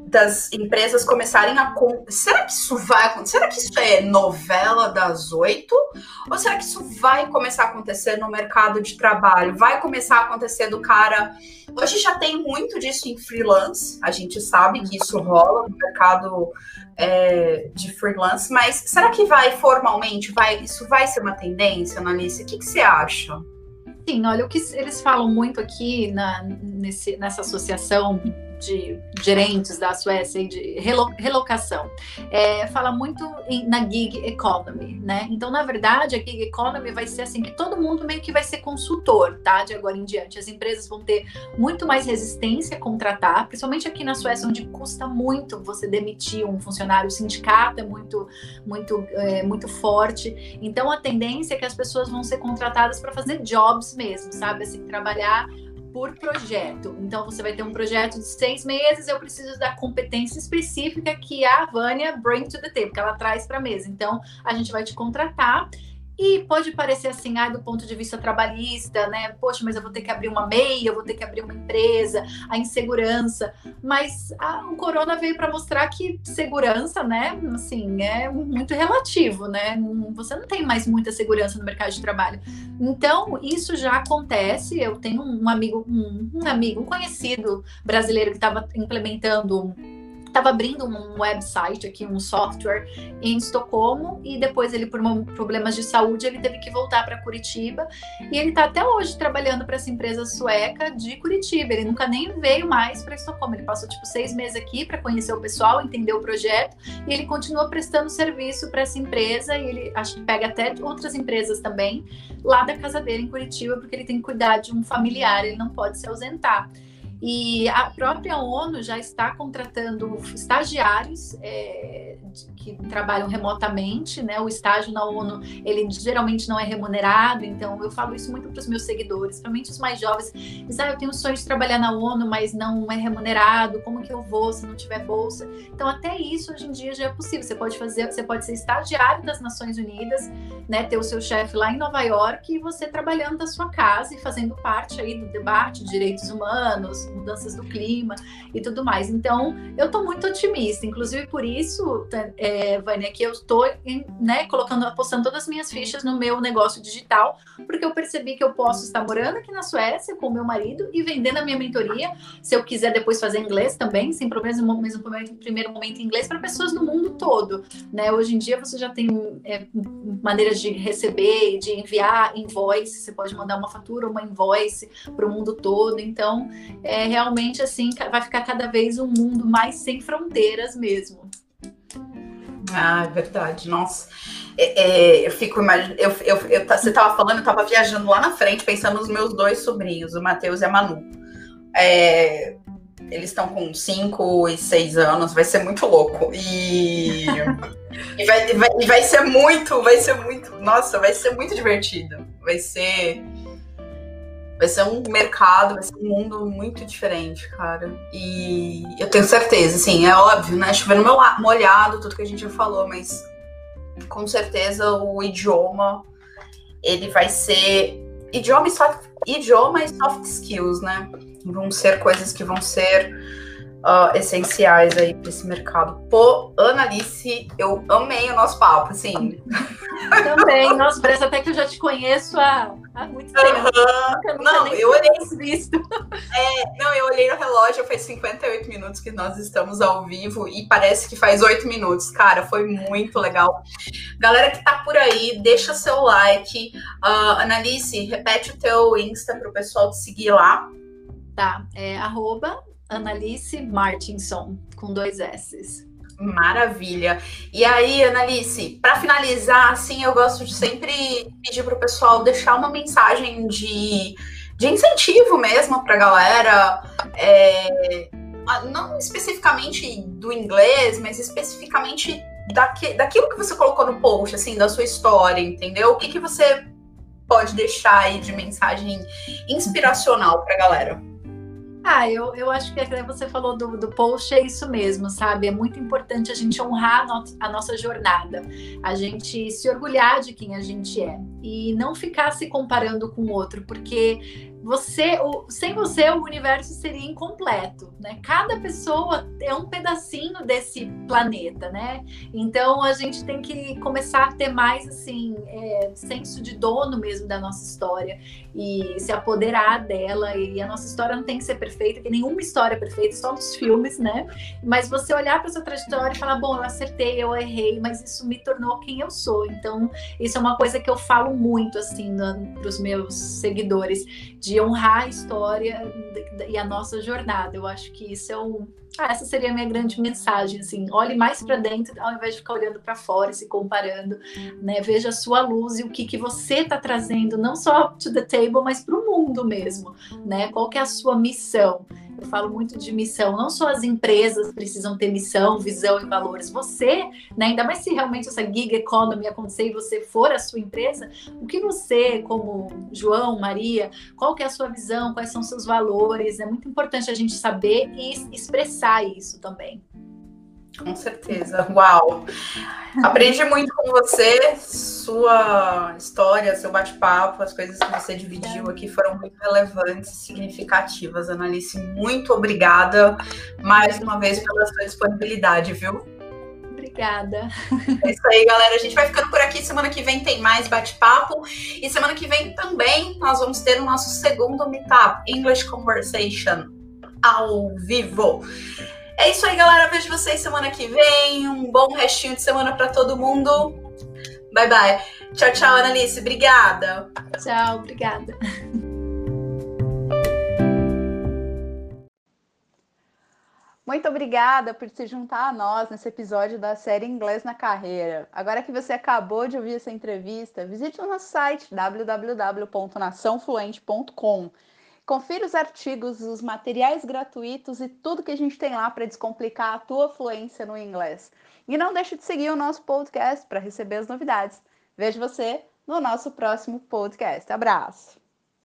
das empresas começarem a. Será que isso vai acontecer? Será que isso é novela das oito? Ou será que isso vai começar a acontecer no mercado de trabalho? Vai começar a acontecer do cara. Hoje já tem muito disso em freelance, a gente sabe que isso rola no mercado é, de freelance, mas será que vai formalmente? Vai, isso vai ser uma tendência, Analice? O que, que você acha? Sim, olha, o que eles falam muito aqui na, nesse, nessa associação de gerentes da Suécia e de relocação. É, fala muito em, na gig economy, né? Então, na verdade, a gig economy vai ser assim que todo mundo meio que vai ser consultor, tá? De agora em diante. As empresas vão ter muito mais resistência a contratar, principalmente aqui na Suécia, onde custa muito você demitir um funcionário, o sindicato é muito, muito, é, muito forte. Então, a tendência é que as pessoas vão ser contratadas para fazer jobs mesmo, sabe? Assim, trabalhar por projeto. Então, você vai ter um projeto de seis meses, eu preciso da competência específica que a Vânia bring to the table, que ela traz para a mesa. Então, a gente vai te contratar e pode parecer assim, ah, do ponto de vista trabalhista, né? Poxa, mas eu vou ter que abrir uma MEI, eu vou ter que abrir uma empresa, a insegurança. Mas o corona veio para mostrar que segurança, né? Assim, é muito relativo, né? Você não tem mais muita segurança no mercado de trabalho. Então, isso já acontece. Eu tenho um amigo, um, um amigo, um conhecido brasileiro que estava implementando estava abrindo um website aqui, um software em Estocolmo e depois ele por problemas de saúde ele teve que voltar para Curitiba e ele está até hoje trabalhando para essa empresa sueca de Curitiba. Ele nunca nem veio mais para Estocolmo. Ele passou tipo seis meses aqui para conhecer o pessoal, entender o projeto e ele continua prestando serviço para essa empresa e ele acho que pega até outras empresas também lá da casa dele em Curitiba porque ele tem que cuidar de um familiar, ele não pode se ausentar. E a própria ONU já está contratando estagiários é, que trabalham remotamente, né? O estágio na ONU, ele geralmente não é remunerado, então eu falo isso muito para os meus seguidores, principalmente os mais jovens. Dizem, ah, eu tenho o sonho de trabalhar na ONU, mas não é remunerado, como que eu vou se não tiver bolsa? Então, até isso hoje em dia já é possível. Você pode fazer, você pode ser estagiário das Nações Unidas, né? Ter o seu chefe lá em Nova York e você trabalhando da sua casa e fazendo parte aí do debate de direitos humanos, mudanças do clima e tudo mais. Então, eu estou muito otimista, inclusive por isso, é, Vânia, que eu estou né, colocando, apostando todas as minhas fichas no meu negócio digital, porque eu percebi que eu posso estar morando aqui na Suécia com o meu marido e vendendo a minha mentoria, se eu quiser depois fazer inglês também, sem problemas, no mesmo primeiro momento em inglês, para pessoas do mundo todo. Né? Hoje em dia você já tem é, maneiras de receber, de enviar invoice, você pode mandar uma fatura, uma invoice para o mundo todo. Então, é, é realmente assim, vai ficar cada vez um mundo mais sem fronteiras mesmo. Ah, é verdade, nossa. É, é, eu fico imaginando. Eu, eu, eu, você estava falando, eu estava viajando lá na frente, pensando nos meus dois sobrinhos, o Matheus e a Manu. É, eles estão com 5 e 6 anos, vai ser muito louco. E, e, vai, vai, e vai ser muito, vai ser muito. Nossa, vai ser muito divertido. Vai ser Vai ser um mercado, vai ser um mundo muito diferente, cara. E eu tenho certeza, assim, é óbvio, né? Chovendo molhado, tudo que a gente já falou, mas com certeza o idioma ele vai ser idioma e soft, idioma e soft skills, né? Vão ser coisas que vão ser uh, essenciais aí para esse mercado. Pô, Analice, eu amei o nosso papo, assim. Também, nossa, parece até que eu já te conheço há, há muito tempo. Uhum. Não, eu olhei. Visto. É, não, eu olhei no relógio, faz 58 minutos que nós estamos ao vivo e parece que faz 8 minutos. Cara, foi muito legal. Galera que tá por aí, deixa seu like. Uh, Analice, repete o teu Insta para o pessoal te seguir lá. Tá, é arroba Annalise Martinson, com dois S's. Maravilha. E aí, Analice, para finalizar, assim, eu gosto de sempre pedir para o pessoal deixar uma mensagem de, de incentivo mesmo para a galera. É, não especificamente do inglês, mas especificamente daqui, daquilo que você colocou no post, assim, da sua história, entendeu? O que, que você pode deixar aí de mensagem inspiracional para a galera? Ah, eu, eu acho que você falou do, do post, é isso mesmo, sabe? É muito importante a gente honrar a, a nossa jornada, a gente se orgulhar de quem a gente é e não ficar se comparando com o outro, porque você, o, sem você, o universo seria incompleto, né? Cada pessoa é um pedacinho desse planeta, né? Então a gente tem que começar a ter mais assim é, senso de dono mesmo da nossa história e se apoderar dela. E a nossa história não tem que ser perfeita, que nenhuma história é perfeita, só nos filmes, né? Mas você olhar para sua trajetória e falar, bom, eu acertei, eu errei, mas isso me tornou quem eu sou. Então isso é uma coisa que eu falo muito assim para os meus seguidores de de honrar a história e a nossa jornada. Eu acho que isso é um. Ah, essa seria a minha grande mensagem, assim, olhe mais para dentro ao invés de ficar olhando para fora e se comparando, né? Veja a sua luz e o que, que você está trazendo, não só to the table, mas para o mundo mesmo, né? Qual que é a sua missão? Eu falo muito de missão. Não só as empresas precisam ter missão, visão e valores. Você, né, ainda mais se realmente essa gig economy acontecer e você for a sua empresa, o que você, como João, Maria, qual que é a sua visão, quais são seus valores? É muito importante a gente saber e expressar isso também. Com certeza. Uau! Aprendi muito com você, sua história, seu bate-papo, as coisas que você dividiu aqui foram muito relevantes e significativas. Analice, muito obrigada mais uma vez pela sua disponibilidade, viu? Obrigada. É isso aí, galera. A gente vai ficando por aqui. Semana que vem tem mais bate-papo. E semana que vem também nós vamos ter o nosso segundo meetup, English Conversation, ao vivo. É isso aí, galera. Vejo vocês semana que vem. Um bom restinho de semana para todo mundo. Bye, bye. Tchau, tchau, Annalise. Obrigada. Tchau, obrigada. Muito obrigada por se juntar a nós nesse episódio da série Inglês na Carreira. Agora que você acabou de ouvir essa entrevista, visite o nosso site www.naçãofluente.com Confira os artigos, os materiais gratuitos e tudo que a gente tem lá para descomplicar a tua fluência no inglês. E não deixe de seguir o nosso podcast para receber as novidades. Vejo você no nosso próximo podcast. Abraço!